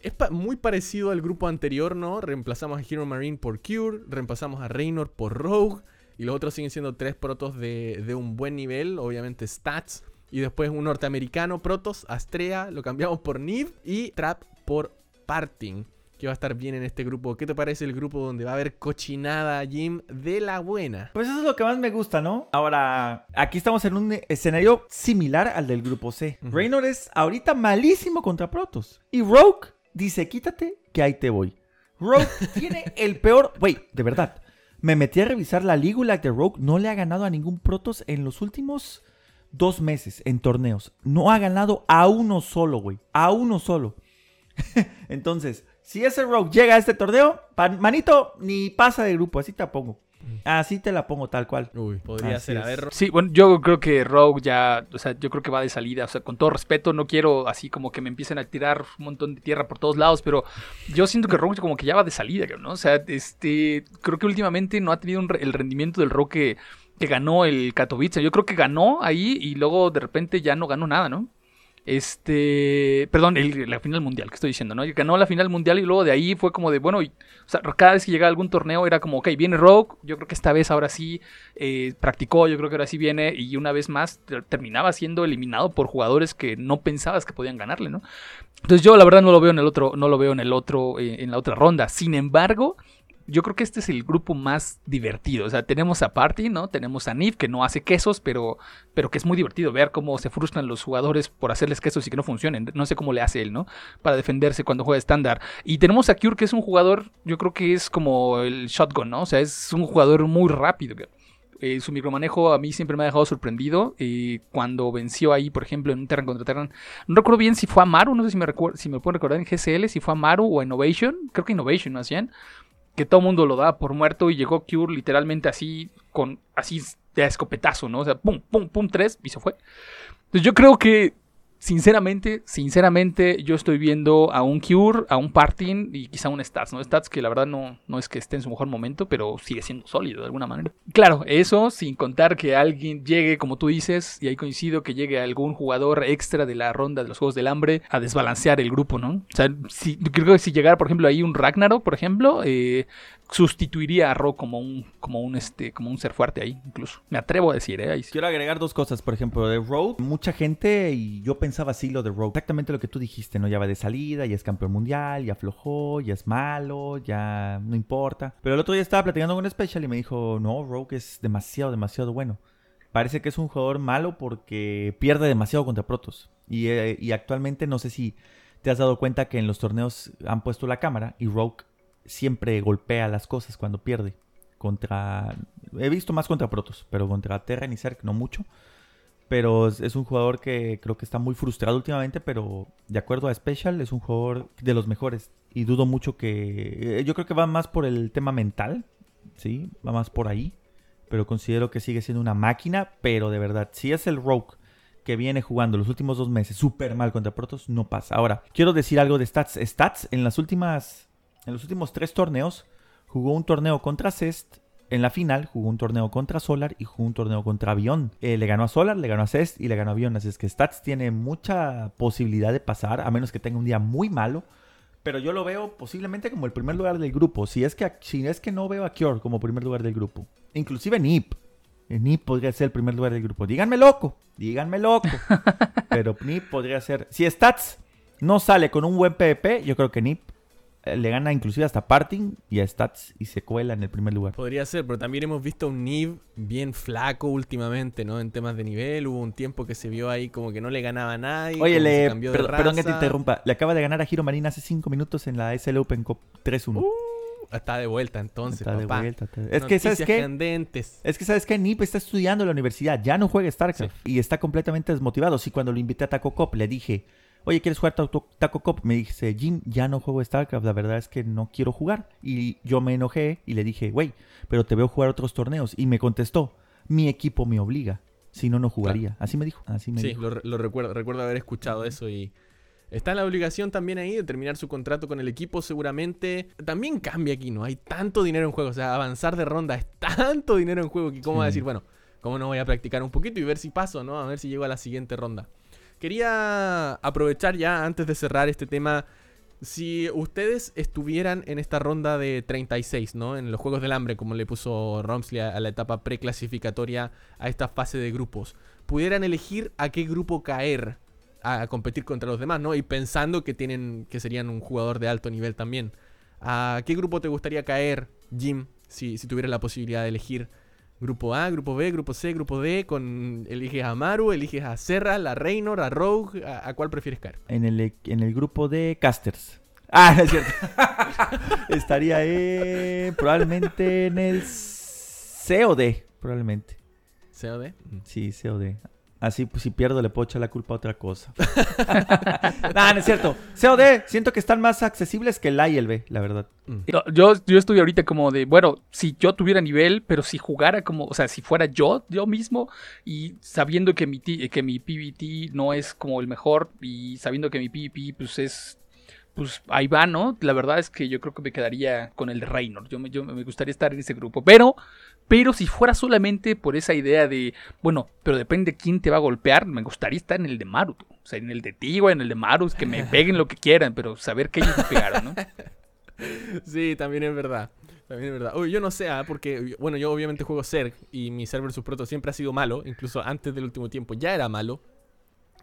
Es muy parecido al grupo anterior, ¿no? Reemplazamos a Hero Marine por Cure, reemplazamos a Reynor por Rogue, y los otros siguen siendo tres protos de, de un buen nivel, obviamente Stats, y después un norteamericano, Protos, Astrea, lo cambiamos por Niv, y Trap por Parting, que va a estar bien en este grupo. ¿Qué te parece el grupo donde va a haber cochinada, Jim, de la buena? Pues eso es lo que más me gusta, ¿no? Ahora, aquí estamos en un escenario similar al del grupo C. Reynor es ahorita malísimo contra Protoss. Y Rogue dice, quítate, que ahí te voy. Rogue tiene el peor... Güey, de verdad. Me metí a revisar la Ligula de Rogue. No le ha ganado a ningún Protoss en los últimos dos meses en torneos. No ha ganado a uno solo, güey. A uno solo. Entonces, si ese Rogue llega a este torneo, manito, ni pasa de grupo. Así te pongo. Así te la pongo tal cual. Uy, podría ser. A ver, Sí, bueno, yo creo que Rogue ya, o sea, yo creo que va de salida, o sea, con todo respeto, no quiero así como que me empiecen a tirar un montón de tierra por todos lados, pero yo siento que Rogue como que ya va de salida, ¿no? O sea, este, creo que últimamente no ha tenido un re- el rendimiento del Rogue que, que ganó el Katowice. Yo creo que ganó ahí y luego de repente ya no ganó nada, ¿no? Este, perdón, el- la final mundial, que estoy diciendo, ¿no? Ganó la final mundial y luego de ahí fue como de, bueno, o sea, cada vez que llegaba algún torneo era como, ok, viene Rogue, yo creo que esta vez ahora sí eh, practicó, yo creo que ahora sí viene y una vez más ter- terminaba siendo eliminado por jugadores que no pensabas que podían ganarle, ¿no? Entonces yo la verdad no lo veo en el otro, no lo veo en el otro, eh, en la otra ronda. Sin embargo, yo creo que este es el grupo más divertido. O sea, tenemos a Party, ¿no? Tenemos a Nif, que no hace quesos, pero, pero que es muy divertido ver cómo se frustran los jugadores por hacerles quesos y que no funcionen. No sé cómo le hace él, ¿no? Para defenderse cuando juega estándar. Y tenemos a Cure, que es un jugador, yo creo que es como el shotgun, ¿no? O sea, es un jugador muy rápido. Eh, su micromanejo a mí siempre me ha dejado sorprendido. Eh, cuando venció ahí, por ejemplo, en un Terran contra Terran. No recuerdo bien si fue a Maru, no sé si me, si me puedo recordar en GCL, si fue a Maru o a Innovation. Creo que Innovation más bien. Que todo mundo lo daba por muerto y llegó Cure literalmente así, con así de escopetazo, ¿no? O sea, pum, pum, pum, tres y se fue. Entonces yo creo que, sinceramente, sinceramente, yo estoy viendo a un Cure, a un Parting y quizá un Stats, ¿no? Stats que la verdad no, no es que esté en su mejor momento, pero sigue siendo sólido de alguna manera. Claro, eso sin contar que alguien llegue, como tú dices, y ahí coincido, que llegue algún jugador extra de la ronda de los Juegos del Hambre a desbalancear el grupo, ¿no? O sea, si, creo que si llegara, por ejemplo, ahí un Ragnarok, por ejemplo, eh, sustituiría a Ro como un, como un, este, como un ser fuerte ahí, incluso. Me atrevo a decir, ¿eh? Ahí. Quiero agregar dos cosas, por ejemplo, de Rogue. Mucha gente, y yo pensaba así lo de Rogue, exactamente lo que tú dijiste, ¿no? Ya va de salida, ya es campeón mundial, ya aflojó, ya es malo, ya no importa. Pero el otro día estaba platicando con un Special y me dijo, no, Rogue es demasiado, demasiado bueno. Parece que es un jugador malo porque pierde demasiado contra Protoss. Y, eh, y actualmente no sé si te has dado cuenta que en los torneos han puesto la cámara y Rogue siempre golpea las cosas cuando pierde. contra... He visto más contra Protoss, pero contra Terran y Zerg no mucho. Pero es, un jugador que creo que está muy frustrado últimamente, pero de acuerdo a Special es un jugador de los mejores. Y dudo mucho que... eh, Yo creo que va más por el tema mental, ¿sí? Va más por ahí. Pero considero que sigue siendo una máquina, pero de verdad, si es el Rogue que viene jugando los últimos dos meses súper mal contra Protoss, no pasa. Ahora, quiero decir algo de Stats. Stats, en las últimas... En los últimos tres torneos, jugó un torneo contra Cest, en la final jugó un torneo contra Solar y jugó un torneo contra Avión. Eh, le ganó a Solar, le ganó a Cest y le ganó a Avión. Así es que Stats tiene mucha posibilidad de pasar, a menos que tenga un día muy malo. Pero yo lo veo posiblemente como el primer lugar del grupo. Si es que, si es que no veo a Cure como primer lugar del grupo. Inclusive Nip. Nip podría ser el primer lugar del grupo. Díganme loco. Díganme loco. Pero Nip podría ser... Si Stats no sale con un buen PvP, yo creo que Nip le gana inclusive hasta Parting y a Stats y se cuela en el primer lugar. Podría ser, pero también hemos visto un Niv bien flaco últimamente, ¿no? En temas de nivel. Hubo un tiempo que se vio ahí como que no le ganaba a nadie. Oye, que le, cambió de per- perdón que te interrumpa. Le acaba de ganar a Hiro Marina hace 5 minutos en la SL Open Cup 3-1. Uh, Está de vuelta entonces, Está de papá. vuelta. está de- Es que, ¿sabes qué? Es que, ¿sabes qué? Nip está estudiando en la universidad, ya no juega StarCraft y está completamente desmotivado. Sí, cuando lo invité a Taco Cop le dije, oye, ¿quieres jugar Taco, Cop? Me dice, Jim, ya no juego StarCraft, la verdad es que no quiero jugar. Y yo me enojé y le dije, güey, pero te veo jugar otros torneos. Y me contestó, mi equipo me obliga, si no, no jugaría. Así me dijo, así me Sí, dijo. lo, lo recuerdo. Recuerdo haber escuchado eso y está en la obligación también ahí de terminar su contrato con el equipo seguramente. También cambia aquí, ¿no? Hay tanto dinero en juego. O sea, avanzar de ronda es tanto dinero en juego que cómo va a decir, bueno, cómo no voy a practicar un poquito y ver si paso, ¿no? A ver si llego a la siguiente ronda. Quería aprovechar ya antes de cerrar este tema. Si ustedes estuvieran en esta ronda de 36, ¿no? En los Juegos del Hambre, como le puso Romsley a, la etapa preclasificatoria a esta fase de grupos, pudieran elegir a qué grupo caer a competir contra los demás, ¿no? Y pensando que tienen que serían un jugador de alto nivel también. ¿A qué grupo te gustaría caer, Jim, si, si tuvieras la posibilidad de elegir? Grupo A, grupo B, grupo C, grupo D, con eliges a Maru, eliges a Serra, a Reynor, a Rogue, ¿a, a cuál prefieres caer? En el, e- en el grupo de casters. Ah, no es cierto. Estaría en- probablemente en el COD, probablemente. ¿C o D? Sí, COD. Así, pues, si pierdo, le puedo echar la culpa a otra cosa. nah, no es cierto. COD, siento que están más accesibles que el A y el B, la verdad. No, Yo, yo estuve ahorita como de, bueno, si yo tuviera nivel, pero si jugara como, o sea, si fuera yo, yo mismo, y sabiendo que mi, que mi PvT no es como el mejor, y sabiendo que mi PvP, pues es, pues ahí va, ¿no? La verdad es que yo creo que me quedaría con el de Reynor. Yo me, yo me gustaría estar en ese grupo, pero, pero si fuera solamente por esa idea de, bueno, pero depende quién te va a golpear, me gustaría estar en el de Maru, o sea, en el de Tigua, en el de Marus, que me peguen lo que quieran, pero saber que ellos me pegaron, ¿no? Sí, también es verdad. También es verdad. Uy, yo no sé, ah, porque, bueno, yo obviamente juego Zerg y mi server Proto siempre ha sido malo. Incluso antes del último tiempo ya era malo.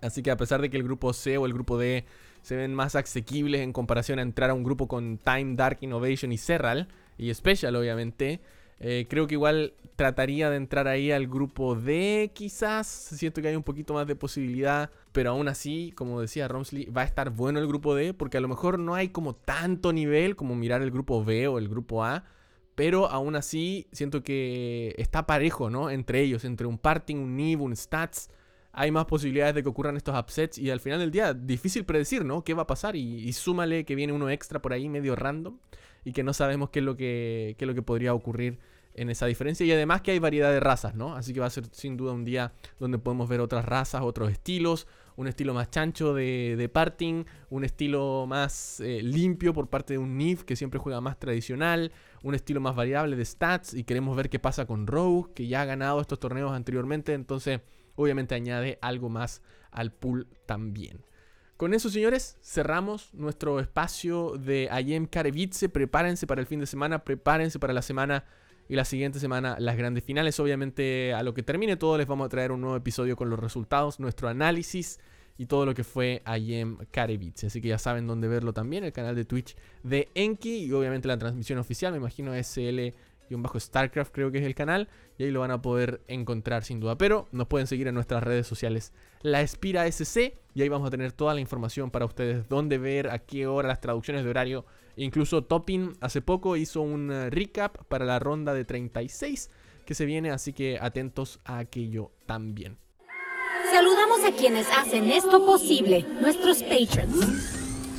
Así que a pesar de que el grupo C o el grupo D se ven más asequibles en comparación a entrar a un grupo con Time, Dark Innovation y Serral, y Special obviamente, eh, creo que igual trataría de entrar ahí al grupo D quizás. Siento que hay un poquito más de posibilidad, pero aún así, como decía Romsley, va a estar bueno el grupo D, porque a lo mejor no hay como tanto nivel como mirar el grupo B o el grupo A. Pero aún así, siento que está parejo, ¿no? Entre ellos, entre un Parting, un Niv, un Stats hay más posibilidades de que ocurran estos upsets y al final del día difícil predecir, ¿no? ¿Qué va a pasar? Y, y súmale que viene uno extra por ahí medio random y que no sabemos qué es lo que, qué es lo que podría ocurrir en esa diferencia y además que hay variedad de razas, ¿no? Así que va a ser sin duda un día donde podemos ver otras razas, otros estilos, un estilo más chancho de, de parting, un estilo más eh, limpio por parte de un Nif que siempre juega más tradicional, un estilo más variable de stats y queremos ver qué pasa con Rogue que ya ha ganado estos torneos anteriormente, entonces obviamente añade algo más al pool también. Con eso, señores, cerramos nuestro espacio de Ayem Karevice. Prepárense para el fin de semana, prepárense para la semana y la siguiente semana las grandes finales. Obviamente, a lo que termine todo, les vamos a traer un nuevo episodio con los resultados, nuestro análisis y todo lo que fue Ayem Karevice. Así que ya saben dónde verlo también, el canal de Twitch de Enki y obviamente la transmisión oficial, me imagino SL bajo StarCraft creo que es el canal y ahí lo van a poder encontrar sin duda. Pero nos pueden seguir en nuestras redes sociales, La Espira SC, y ahí vamos a tener toda la información para ustedes, dónde ver, a qué hora, las traducciones de horario Incluso Topping hace poco hizo un eh, recap para la ronda de 36 que se viene, así que atentos a aquello también. Saludamos a quienes hacen esto posible, nuestros patrons.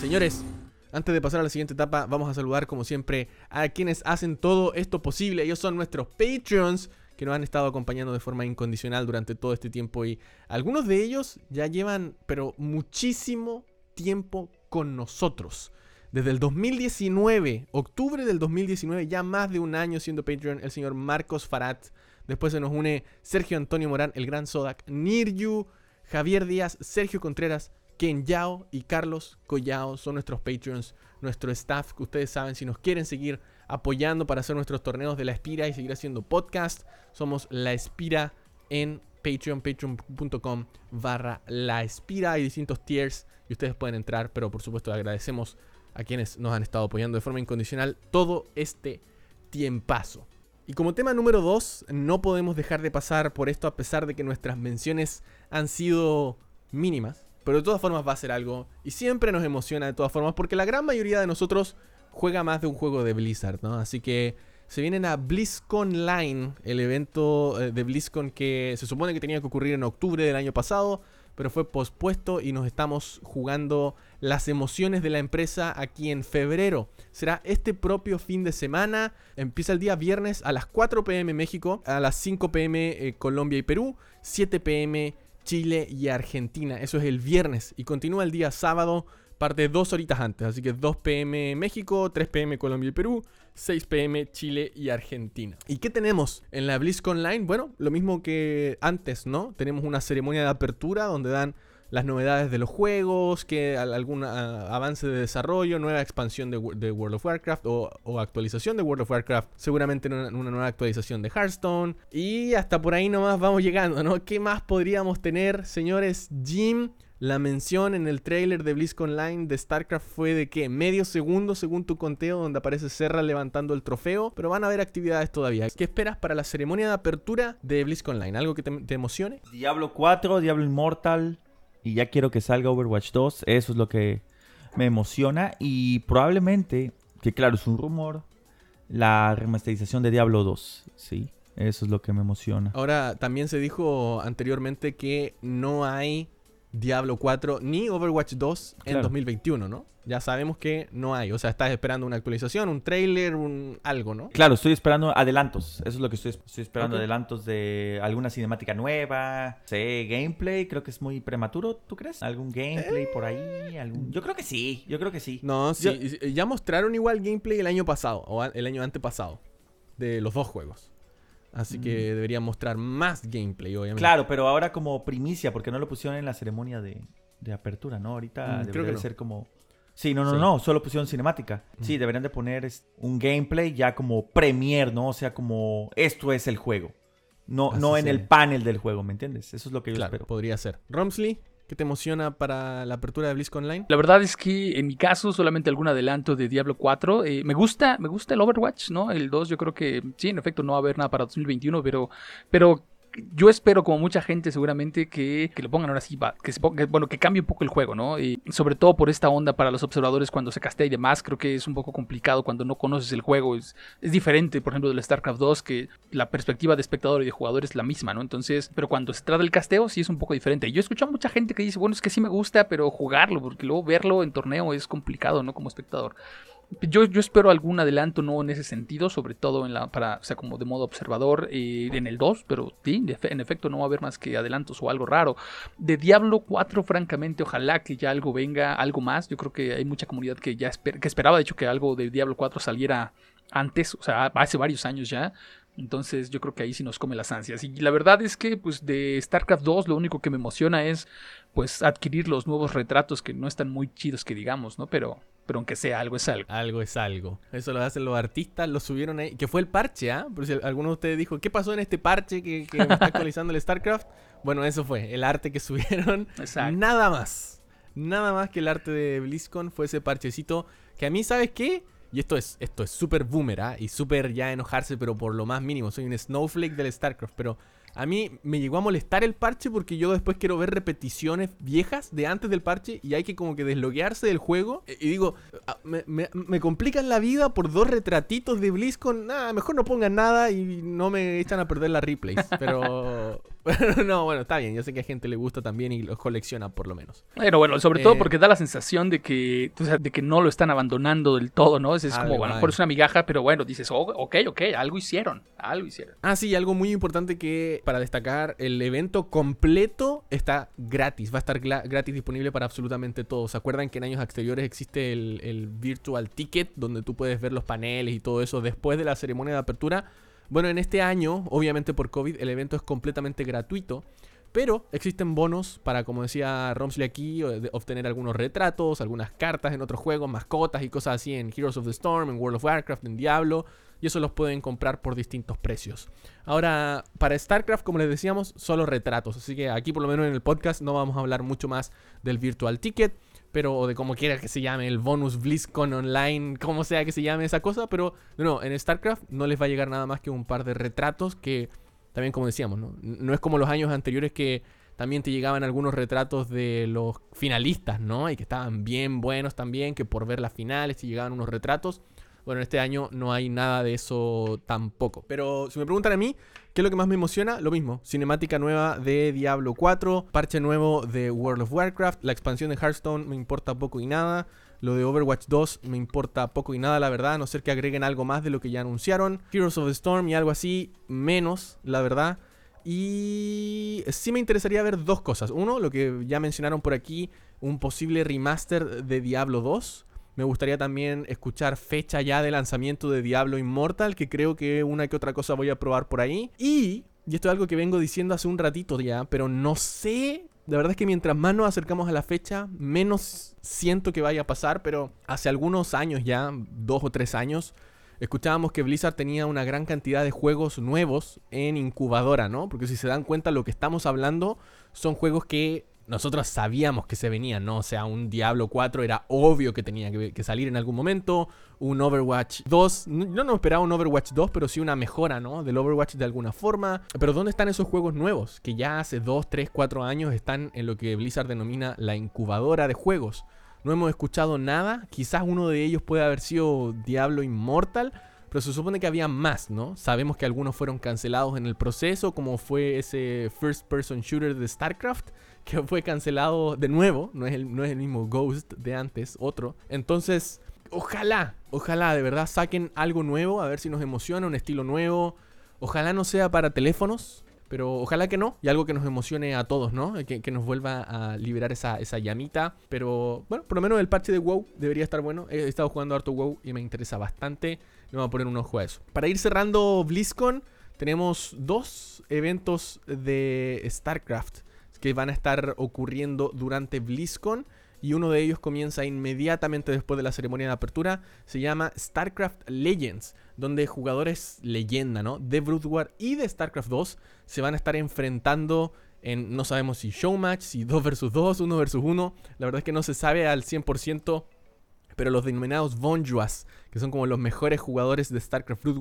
Señores, antes de pasar a la siguiente etapa, vamos a saludar como siempre a quienes hacen todo esto posible. Ellos son nuestros Patreons que nos han estado acompañando de forma incondicional durante todo este tiempo y algunos de ellos ya llevan pero muchísimo tiempo con nosotros. Desde el 2019, octubre del 2019, ya más de un año siendo Patreon, el señor Marcos Farat. Después se nos une Sergio Antonio Morán, el gran Sodak, Niryu, Javier Díaz, Sergio Contreras, Ken Yao y Carlos Collao son nuestros Patreons, nuestro staff que ustedes saben si nos quieren seguir apoyando para hacer nuestros torneos de la Espira y seguir haciendo podcast. Somos La Espira en Patreon, patreon.com barra La Espira. Hay distintos tiers y ustedes pueden entrar, pero por supuesto agradecemos a quienes nos han estado apoyando de forma incondicional todo este tiempazo. Y como tema número 2, no podemos dejar de pasar por esto a pesar de que nuestras menciones han sido mínimas. Pero de todas formas va a ser algo y siempre nos emociona de todas formas porque la gran mayoría de nosotros juega más de un juego de Blizzard, ¿no? Así que se vienen a BlizzCon Line, el evento eh, de BlizzCon que se supone que tenía que ocurrir en octubre del año pasado, pero fue pospuesto y nos estamos jugando las emociones de la empresa aquí en febrero. Será este propio fin de semana, empieza el día viernes a las 4 pm México, a las 5 pm eh, Colombia y Perú, 7 pm Chile y Argentina. Eso es el viernes y continúa el día sábado parte dos horitas antes. Así que 2 pm México, 3 pm Colombia y Perú, 6 pm Chile y Argentina. ¿Y qué tenemos en la BlizzCon Online? Bueno, lo mismo que antes, ¿no? Tenemos una ceremonia de apertura donde dan las novedades de los juegos, que algún avance de desarrollo, nueva expansión de, World of Warcraft o, actualización de World of Warcraft, seguramente una, nueva actualización de Hearthstone. Y hasta por ahí nomás vamos llegando, ¿no? ¿Qué más podríamos tener, señores? Jim la mención en el trailer de BlizzCon Online de StarCraft fue de que medio segundo según tu conteo donde aparece Serra levantando el trofeo, pero van a haber actividades todavía. ¿Qué esperas para la ceremonia de apertura de BlizzCon Online? ¿Algo que te, emocione? Diablo 4, Diablo Immortal y ya quiero que salga Overwatch 2, eso es lo que me emociona y probablemente, que claro es un rumor, la remasterización de Diablo 2, ¿sí? Eso es lo que me emociona. Ahora, también se dijo anteriormente que no hay Diablo 4 ni Overwatch 2 en 2021, ¿no? Ya sabemos que no hay. O sea, estás esperando una actualización, un trailer, un algo, ¿no? Claro, estoy esperando adelantos. Eso es lo que estoy, estoy esperando, adelantos de alguna cinemática nueva. Sé, gameplay, creo que es muy prematuro, ¿tú crees? ¿Algún gameplay por ahí? Yo creo que sí, yo creo que sí. No, sí. Ya mostraron igual gameplay el año pasado, o el año antepasado, de los dos juegos. Así que mm. deberían mostrar más gameplay, obviamente. Claro, pero ahora como primicia, porque no lo pusieron en la ceremonia de, apertura, ¿no? Ahorita mm, debería ser como... Sí, no, no, no, solo pusieron cinemática. Mm. Sí, deberían de poner un gameplay ya como premier, ¿no? O sea, como esto es el juego. No, no en el panel del juego, ¿me entiendes? Eso es lo que yo claro, espero. podría ser. Romsley, ¿Qué te emociona para la apertura de BlizzCon Online? La verdad es que en mi caso solamente algún adelanto de Diablo 4. Eh, me gusta, me gusta el Overwatch, ¿no? El 2 yo creo que sí, en efecto no va a haber nada para 2021, pero, pero yo espero, como mucha gente, seguramente, que, que lo pongan ahora sí, que, bueno, que cambie un poco el juego, ¿no? Y sobre todo por esta onda para los observadores cuando se castea y demás, creo que es un poco complicado cuando no conoces el juego. Es, es diferente, por ejemplo, del StarCraft 2, que la perspectiva de espectador y de jugador es la misma, ¿no? Entonces, pero cuando se trata del casteo, sí es un poco diferente. Yo he escuchado a mucha gente que dice, bueno, es que sí me gusta, pero jugarlo, porque luego verlo en torneo es complicado, ¿no? Como espectador. Yo, espero algún adelanto no en ese sentido, sobre todo en la, para, como de modo observador eh, en el 2, pero sí, en efecto no va a haber más que adelantos o algo raro. De Diablo 4, francamente, ojalá que ya algo venga, algo más. Yo creo que hay mucha comunidad que ya que esperaba, de hecho, que algo de Diablo 4 saliera antes, o sea, hace varios años ya. Entonces yo creo que ahí sí nos come las ansias. Y la verdad es que pues de StarCraft 2 lo único que me emociona es pues adquirir los nuevos retratos que no están muy chidos que digamos, ¿no? Pero pero aunque sea algo es algo. Algo es algo. Eso lo hacen los artistas, lo subieron ahí. Que fue el parche, ¿ah? Por si alguno de ustedes dijo, ¿qué pasó en este parche que, que está actualizando el StarCraft? Bueno, eso fue, el arte que subieron. Exacto. Nada más. Nada más que el arte de BlizzCon fue ese parchecito que a mí, ¿sabes qué? Y esto es esto es súper boomer, ¿ah? Y súper ya enojarse, pero por lo más mínimo. Soy un snowflake del StarCraft, pero A mí me llegó a molestar el parche porque yo después quiero ver repeticiones viejas de antes del parche y hay que como que desloguearse del juego. E- Y digo, ah, me, me- me complican la vida por dos retratitos de BlizzCon. Nada, mejor no pongan nada y no me echan a perder las replays. Pero, no, bueno, está bien. Yo sé que a gente le gusta también y los colecciona por lo menos. Pero bueno, sobre todo Eh, porque da la sensación de que, o sea, de que no lo están abandonando del todo, ¿no? Es, es como, Algo bueno, a lo mejor es una migaja, pero bueno, dices, oh, ok, ok, algo hicieron, algo hicieron. Ah, sí, algo muy importante que para destacar, el evento completo está gratis, va a estar gratis disponible para absolutamente todos. ¿Se acuerdan que en años exteriores existe el, el Virtual Ticket, donde tú puedes ver los paneles y todo eso después de la ceremonia de apertura? Bueno, en este año, obviamente por COVID, el evento es completamente gratuito. Pero existen bonos para, como decía Romsley aquí, obtener algunos retratos, algunas cartas en otros juegos, mascotas y cosas así en Heroes of the Storm, en World of Warcraft, en Diablo. Y eso los pueden comprar por distintos precios. Ahora, para StarCraft, como les decíamos, solo retratos. Así que aquí, por lo menos en el podcast, no vamos a hablar mucho más del Virtual Ticket. Pero o de como quiera que se llame, el bonus BlizzCon Online, como sea que se llame esa cosa. Pero no, en StarCraft no les va a llegar nada más que un par de retratos que también como decíamos, ¿no? No es como los años anteriores que también te llegaban algunos retratos de los finalistas, ¿no? Y que estaban bien buenos también, que por ver las finales te llegaban unos retratos. Bueno, este año no hay nada de eso tampoco. Pero si me preguntan a mí, ¿qué es lo que más me emociona? Lo mismo. Cinemática nueva de Diablo 4, parche nuevo de World of Warcraft, la expansión de Hearthstone me importa poco y nada. Lo de Overwatch 2 me importa poco y nada, la verdad, a no ser que agreguen algo más de lo que ya anunciaron. Heroes of the Storm y algo así, menos, la verdad. Y sí me interesaría ver dos cosas. Uno, lo que ya mencionaron por aquí, un posible remaster de Diablo 2. Me gustaría también escuchar fecha ya de lanzamiento de Diablo Immortal, que creo que una que otra cosa voy a probar por ahí. Y, y esto es algo que vengo diciendo hace un ratito ya, pero no sé. La verdad es que mientras más nos acercamos a la fecha, menos siento que vaya a pasar, pero hace algunos años ya, dos o tres años, escuchábamos que Blizzard tenía una gran cantidad de juegos nuevos en incubadora, ¿no? Porque si se dan cuenta, lo que estamos hablando son juegos que nosotros sabíamos que se venían, ¿no? O sea, un Diablo 4 era obvio que tenía que, salir en algún momento. Un Overwatch 2, no, yo no esperaba un Overwatch 2, pero sí una mejora, ¿no? Del Overwatch de alguna forma. Pero ¿dónde están esos juegos nuevos? Que ya hace 2, 3, 4 años están en lo que Blizzard denomina la incubadora de juegos. No hemos escuchado nada. Quizás uno de ellos puede haber sido Diablo Immortal. Pero se supone que había más, ¿no? Sabemos que algunos fueron cancelados en el proceso, como fue ese First Person Shooter de StarCraft, que fue cancelado de nuevo. No es el, no es el mismo Ghost de antes, otro. Entonces, ojalá, ojalá de verdad saquen algo nuevo, a ver si nos emociona, un estilo nuevo. Ojalá no sea para teléfonos, pero ojalá que no, y algo que nos emocione a todos, ¿no? Que, nos vuelva a liberar esa, esa llamita. Pero bueno, por lo menos el parche de WoW debería estar bueno. He estado jugando harto WoW y me interesa bastante. Le vamos a poner un ojo a eso. Para ir cerrando BlizzCon, tenemos dos eventos de StarCraft que van a estar ocurriendo durante BlizzCon. Y uno de ellos comienza inmediatamente después de la ceremonia de apertura. Se llama StarCraft Legends, donde jugadores leyenda, ¿no? De Brood War y de StarCraft 2 se van a estar enfrentando en, no sabemos si showmatch, si 2 versus 2, 1 versus 1. La verdad es que no se sabe al 100%, pero los denominados Bonjuas, que son como los mejores jugadores de StarCraft Brood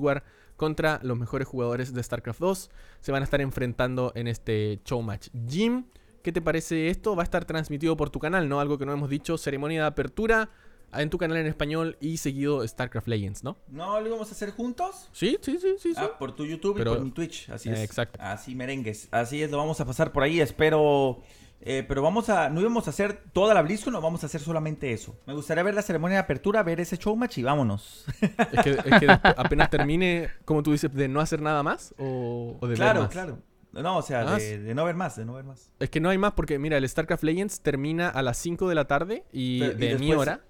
contra los mejores jugadores de StarCraft 2, se van a estar enfrentando en este showmatch. Jim, ¿qué te parece esto? Va a estar transmitido por tu canal, ¿no? Algo que no hemos dicho, ceremonia de apertura en tu canal en español y seguido StarCraft Legends, ¿no? ¿No lo íbamos a hacer juntos? Sí, sí, sí, sí. sí. Ah, por tu YouTube Pero- y por mi Twitch, así Eh, es. exacto. Así merengues, así es, lo vamos a pasar por ahí, espero... eh, pero vamos a, no íbamos a hacer toda la BlizzCon, no vamos a hacer solamente eso. Me gustaría ver la ceremonia de apertura, ver ese showmatch y vámonos. Es que, es que después- apenas termine, como tú dices, de no hacer nada más o, o de ver claro, más. claro. No, o sea, Ah, de, de no ver más, de no ver más. Es que no hay más porque, mira, el StarCraft Legends termina a las 5 de la tarde y Pero- y de mi después- hora.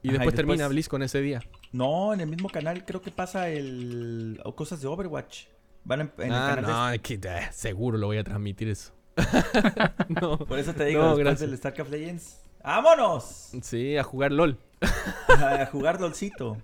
Y Ajá, después termina BlizzCon ese día. No, en el mismo canal creo que pasa el... o cosas de Overwatch. Van en, en ah, el canal de- no, es que eh, seguro lo voy a transmitir eso. No, Por eso te digo, No, después del StarCraft Legends. ¡Vámonos! sí, a jugar LOL. A jugar LOLcito.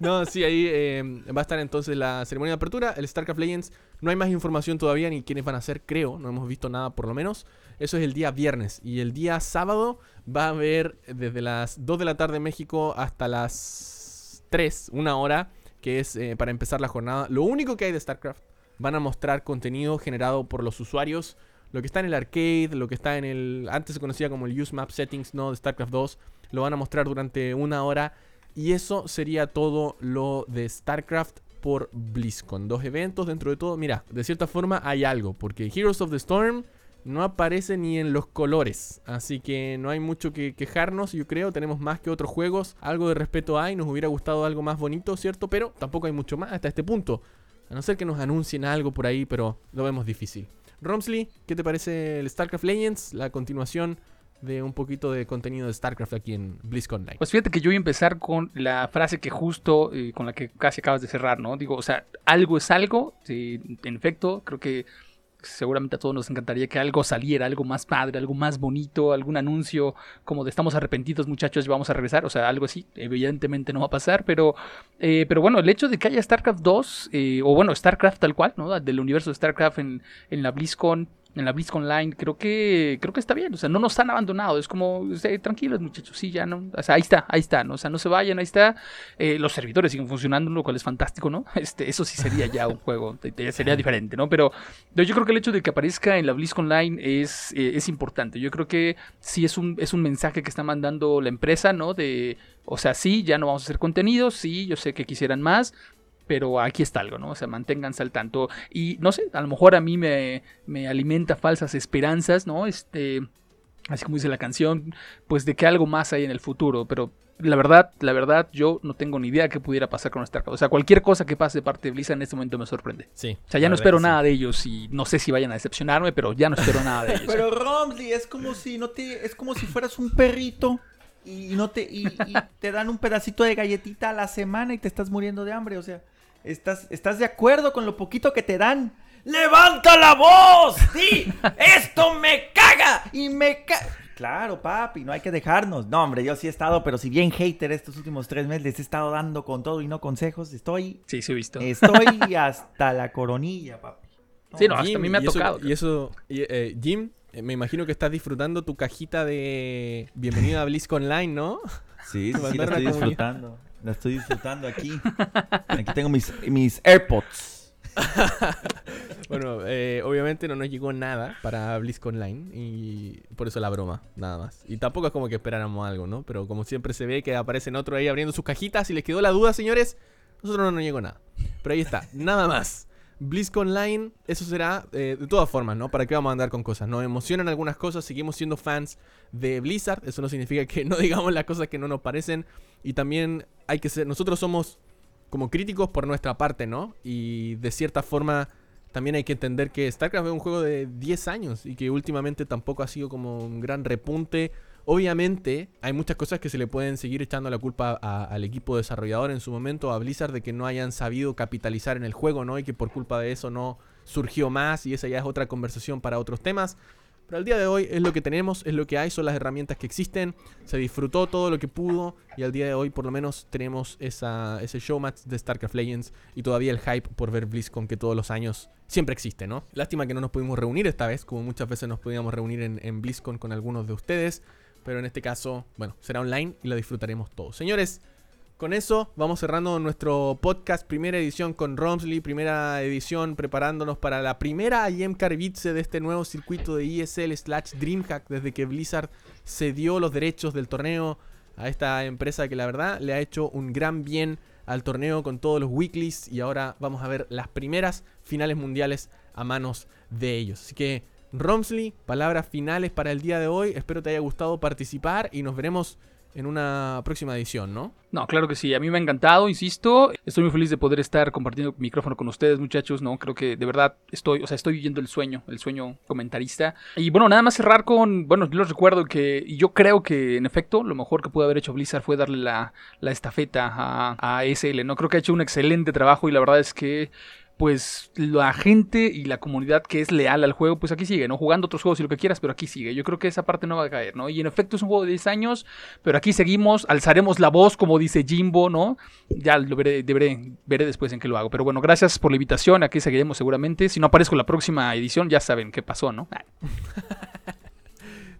No, sí, ahí eh, va a estar entonces la ceremonia de apertura, el StarCraft Legends. No hay más información todavía ni quiénes van a ser, creo. No hemos visto nada por lo menos. Eso es el día viernes. Y el día sábado va a haber desde las 2 de la tarde en México hasta las 3, una hora, que es eh, para empezar la jornada. Lo único que hay de StarCraft. Van a mostrar contenido generado por los usuarios. Lo que está en el arcade, lo que está en el. Antes se conocía como el Use Map Settings, ¿no? De StarCraft 2. Lo van a mostrar durante una hora. Y eso sería todo lo de StarCraft por BlizzCon. Dos eventos dentro de todo. Mira, de cierta forma hay algo. Porque Heroes of the Storm no aparece ni en los colores. Así que no hay mucho que quejarnos, yo creo. Tenemos más que otros juegos. Algo de respeto hay. Nos hubiera gustado algo más bonito, ¿cierto? Pero tampoco hay mucho más hasta este punto. A no ser que nos anuncien algo por ahí, pero lo vemos difícil. Romsley, ¿qué te parece el StarCraft Legends? La continuación de un poquito de contenido de StarCraft aquí en BlizzCon Online. Pues fíjate que yo voy a empezar con la frase que justo eh, con la que casi acabas de cerrar, ¿no? Digo, o sea, algo es algo, en efecto, creo que seguramente a todos nos encantaría que algo saliera, algo más padre, algo más bonito, algún anuncio como de estamos arrepentidos muchachos y vamos a regresar, o sea, algo así, evidentemente no va a pasar, pero, eh, pero bueno, el hecho de que haya StarCraft 2, eh, o bueno, StarCraft tal cual, ¿no? Del universo de StarCraft en, en la BlizzCon, en la BlizzCon Online, creo que creo que está bien, o sea, no nos han abandonado, es como, tranquilos muchachos, sí, ya no, o sea, ahí está, ahí está, ¿no? o sea, no se vayan, ahí está, eh, los servidores siguen funcionando, lo cual es fantástico, ¿no? Este, eso sí sería ya un juego, sería diferente, ¿no? Pero yo creo que el hecho de que aparezca en la BlizzCon Online es, eh, es importante, yo creo que sí es un, es un mensaje que está mandando la empresa, ¿no? De, o sea, sí, ya no vamos a hacer contenido, sí, yo sé que quisieran más, pero aquí está algo, ¿no? O sea, manténganse al tanto. Y no sé, a lo mejor a mí me, me alimenta falsas esperanzas, ¿no? Este, así como dice la canción, pues de que algo más hay en el futuro, pero la verdad, la verdad, yo no tengo ni idea qué pudiera pasar con StarCraft. O sea, cualquier cosa que pase de parte de Blizzard en este momento me sorprende. Sí. O sea, ya no espero nada de ellos y no sé si vayan a decepcionarme, pero ya no espero nada de ellos. Pero Romsley, es como si no te, es como si fueras un perrito y no te, y, y te dan un pedacito de galletita a la semana y te estás muriendo de hambre. O sea, ¿Estás, ¿Estás de acuerdo con lo poquito que te dan? ¡Levanta la voz! ¡Sí! ¡Esto me caga! Y me caga. Claro, papi, no hay que dejarnos. No, hombre, yo sí he estado, pero si bien hater estos últimos tres meses les he estado dando con todo y no consejos, estoy. Sí, sí, he visto. Estoy hasta la coronilla, papi. sí, no, hasta a mí me ha y eso- tocado. Y eso, y, eh, Jim, eh, me imagino que estás disfrutando tu cajita de bienvenida a BlizzCon Online, ¿no? Sí, sí, sí, la estoy disfrutando. La estoy disfrutando aquí. Aquí tengo mis, mis AirPods. Bueno, eh, obviamente no nos llegó nada para BlizzCon Online y por eso la broma, nada más. Y tampoco es como que esperáramos algo, ¿no? Pero como siempre se ve que aparecen otros ahí abriendo sus cajitas y les quedó la duda, señores, nosotros no nos llegó nada. Pero ahí está, nada más. BlizzCon Online, eso será eh, de todas formas, ¿no? ¿Para qué vamos a andar con cosas? Nos emocionan algunas cosas, seguimos siendo fans de Blizzard, eso no significa que no digamos las cosas que no nos parecen. Y también hay que ser, nosotros somos como críticos por nuestra parte, ¿no? Y de cierta forma también hay que entender que StarCraft es un juego de 10 años y que últimamente tampoco ha sido como un gran repunte. Obviamente hay muchas cosas que se le pueden seguir echando la culpa al equipo desarrollador en su momento, a Blizzard, de que no hayan sabido capitalizar en el juego, ¿no? Y que por culpa de eso no surgió más y esa ya es otra conversación para otros temas. Pero al día de hoy es lo que tenemos, es lo que hay, son las herramientas que existen. Se disfrutó todo lo que pudo y al día de hoy por lo menos tenemos ese showmatch de StarCraft Legends y todavía el hype por ver BlizzCon que todos los años siempre existe, ¿no? Lástima que no nos pudimos reunir esta vez, como muchas veces nos podíamos reunir en, en BlizzCon con algunos de ustedes. Pero en este caso, bueno, será online y lo disfrutaremos todos. Señores, con eso vamos cerrando nuestro podcast, primera edición con Romsley, primera edición preparándonos para la primera IEM Karbitze de este nuevo circuito de ESL slash DreamHack desde que Blizzard cedió los derechos del torneo a esta empresa que la verdad le ha hecho un gran bien al torneo con todos los weeklies y ahora vamos a ver las primeras finales mundiales a manos de ellos. Así que Romsley, palabras finales para el día de hoy. Espero te haya gustado participar y nos veremos en una próxima edición, ¿no? No, claro que sí, a mí me ha encantado, insisto. Estoy muy feliz de poder estar compartiendo micrófono con ustedes, muchachos, ¿no? Creo que de verdad estoy, o sea, estoy viviendo el sueño, el sueño comentarista. Y bueno, nada más cerrar con, bueno, yo les recuerdo que yo creo que en efecto lo mejor que pudo haber hecho Blizzard fue darle la, la estafeta a, a SL, ¿no? Creo que ha hecho un excelente trabajo y la verdad es que pues la gente y la comunidad que es leal al juego, pues aquí sigue, ¿no? Jugando otros juegos y lo que quieras, pero aquí sigue. Yo creo que esa parte no va a caer, ¿no? Y en efecto es un juego de 10 años, pero aquí seguimos, alzaremos la voz, como dice Jimbo, ¿no? Ya lo veré, veré, veré después en qué lo hago. Pero bueno, gracias por la invitación, aquí seguiremos seguramente. Si no aparezco en la próxima edición, ya saben qué pasó, ¿no? Ah,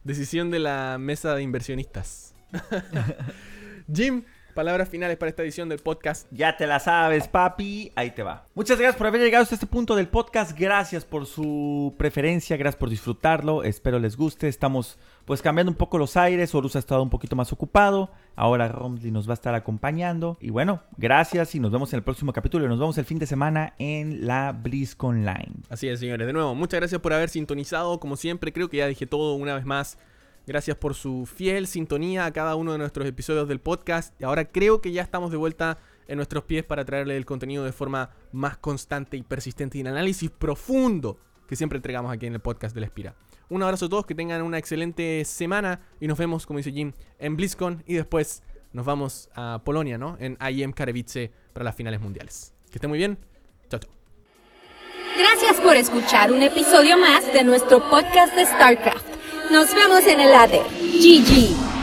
Decisión de la mesa de inversionistas. Jim, Palabras finales para esta edición del podcast. Ya te la sabes, papi. Ahí te va. Muchas gracias por haber llegado hasta este punto del podcast. Gracias por su preferencia. Gracias por disfrutarlo. Espero les guste. Estamos pues cambiando un poco los aires. Horus ha estado un poquito más ocupado. Ahora Romsley nos va a estar acompañando. Y bueno, gracias y nos vemos en el próximo capítulo. Nos vemos el fin de semana en la BlizzCon Online. Así es, señores. De nuevo, muchas gracias por haber sintonizado. Como siempre, creo que ya dije todo una vez más. Gracias por su fiel sintonía a cada uno de nuestros episodios del podcast. Y ahora creo que ya estamos de vuelta en nuestros pies para traerle el contenido de forma más constante y persistente y el análisis profundo que siempre entregamos aquí en el podcast de la Espira. Un abrazo a todos, que tengan una excelente semana y nos vemos, como dice Jim, en BlizzCon y después nos vamos a Polonia, ¿no? En IEM Katowice para las finales mundiales. Que estén muy bien. Chao, chao. Gracias por escuchar un episodio más de nuestro podcast de StarCraft. Nos vemos en el ADE. GG.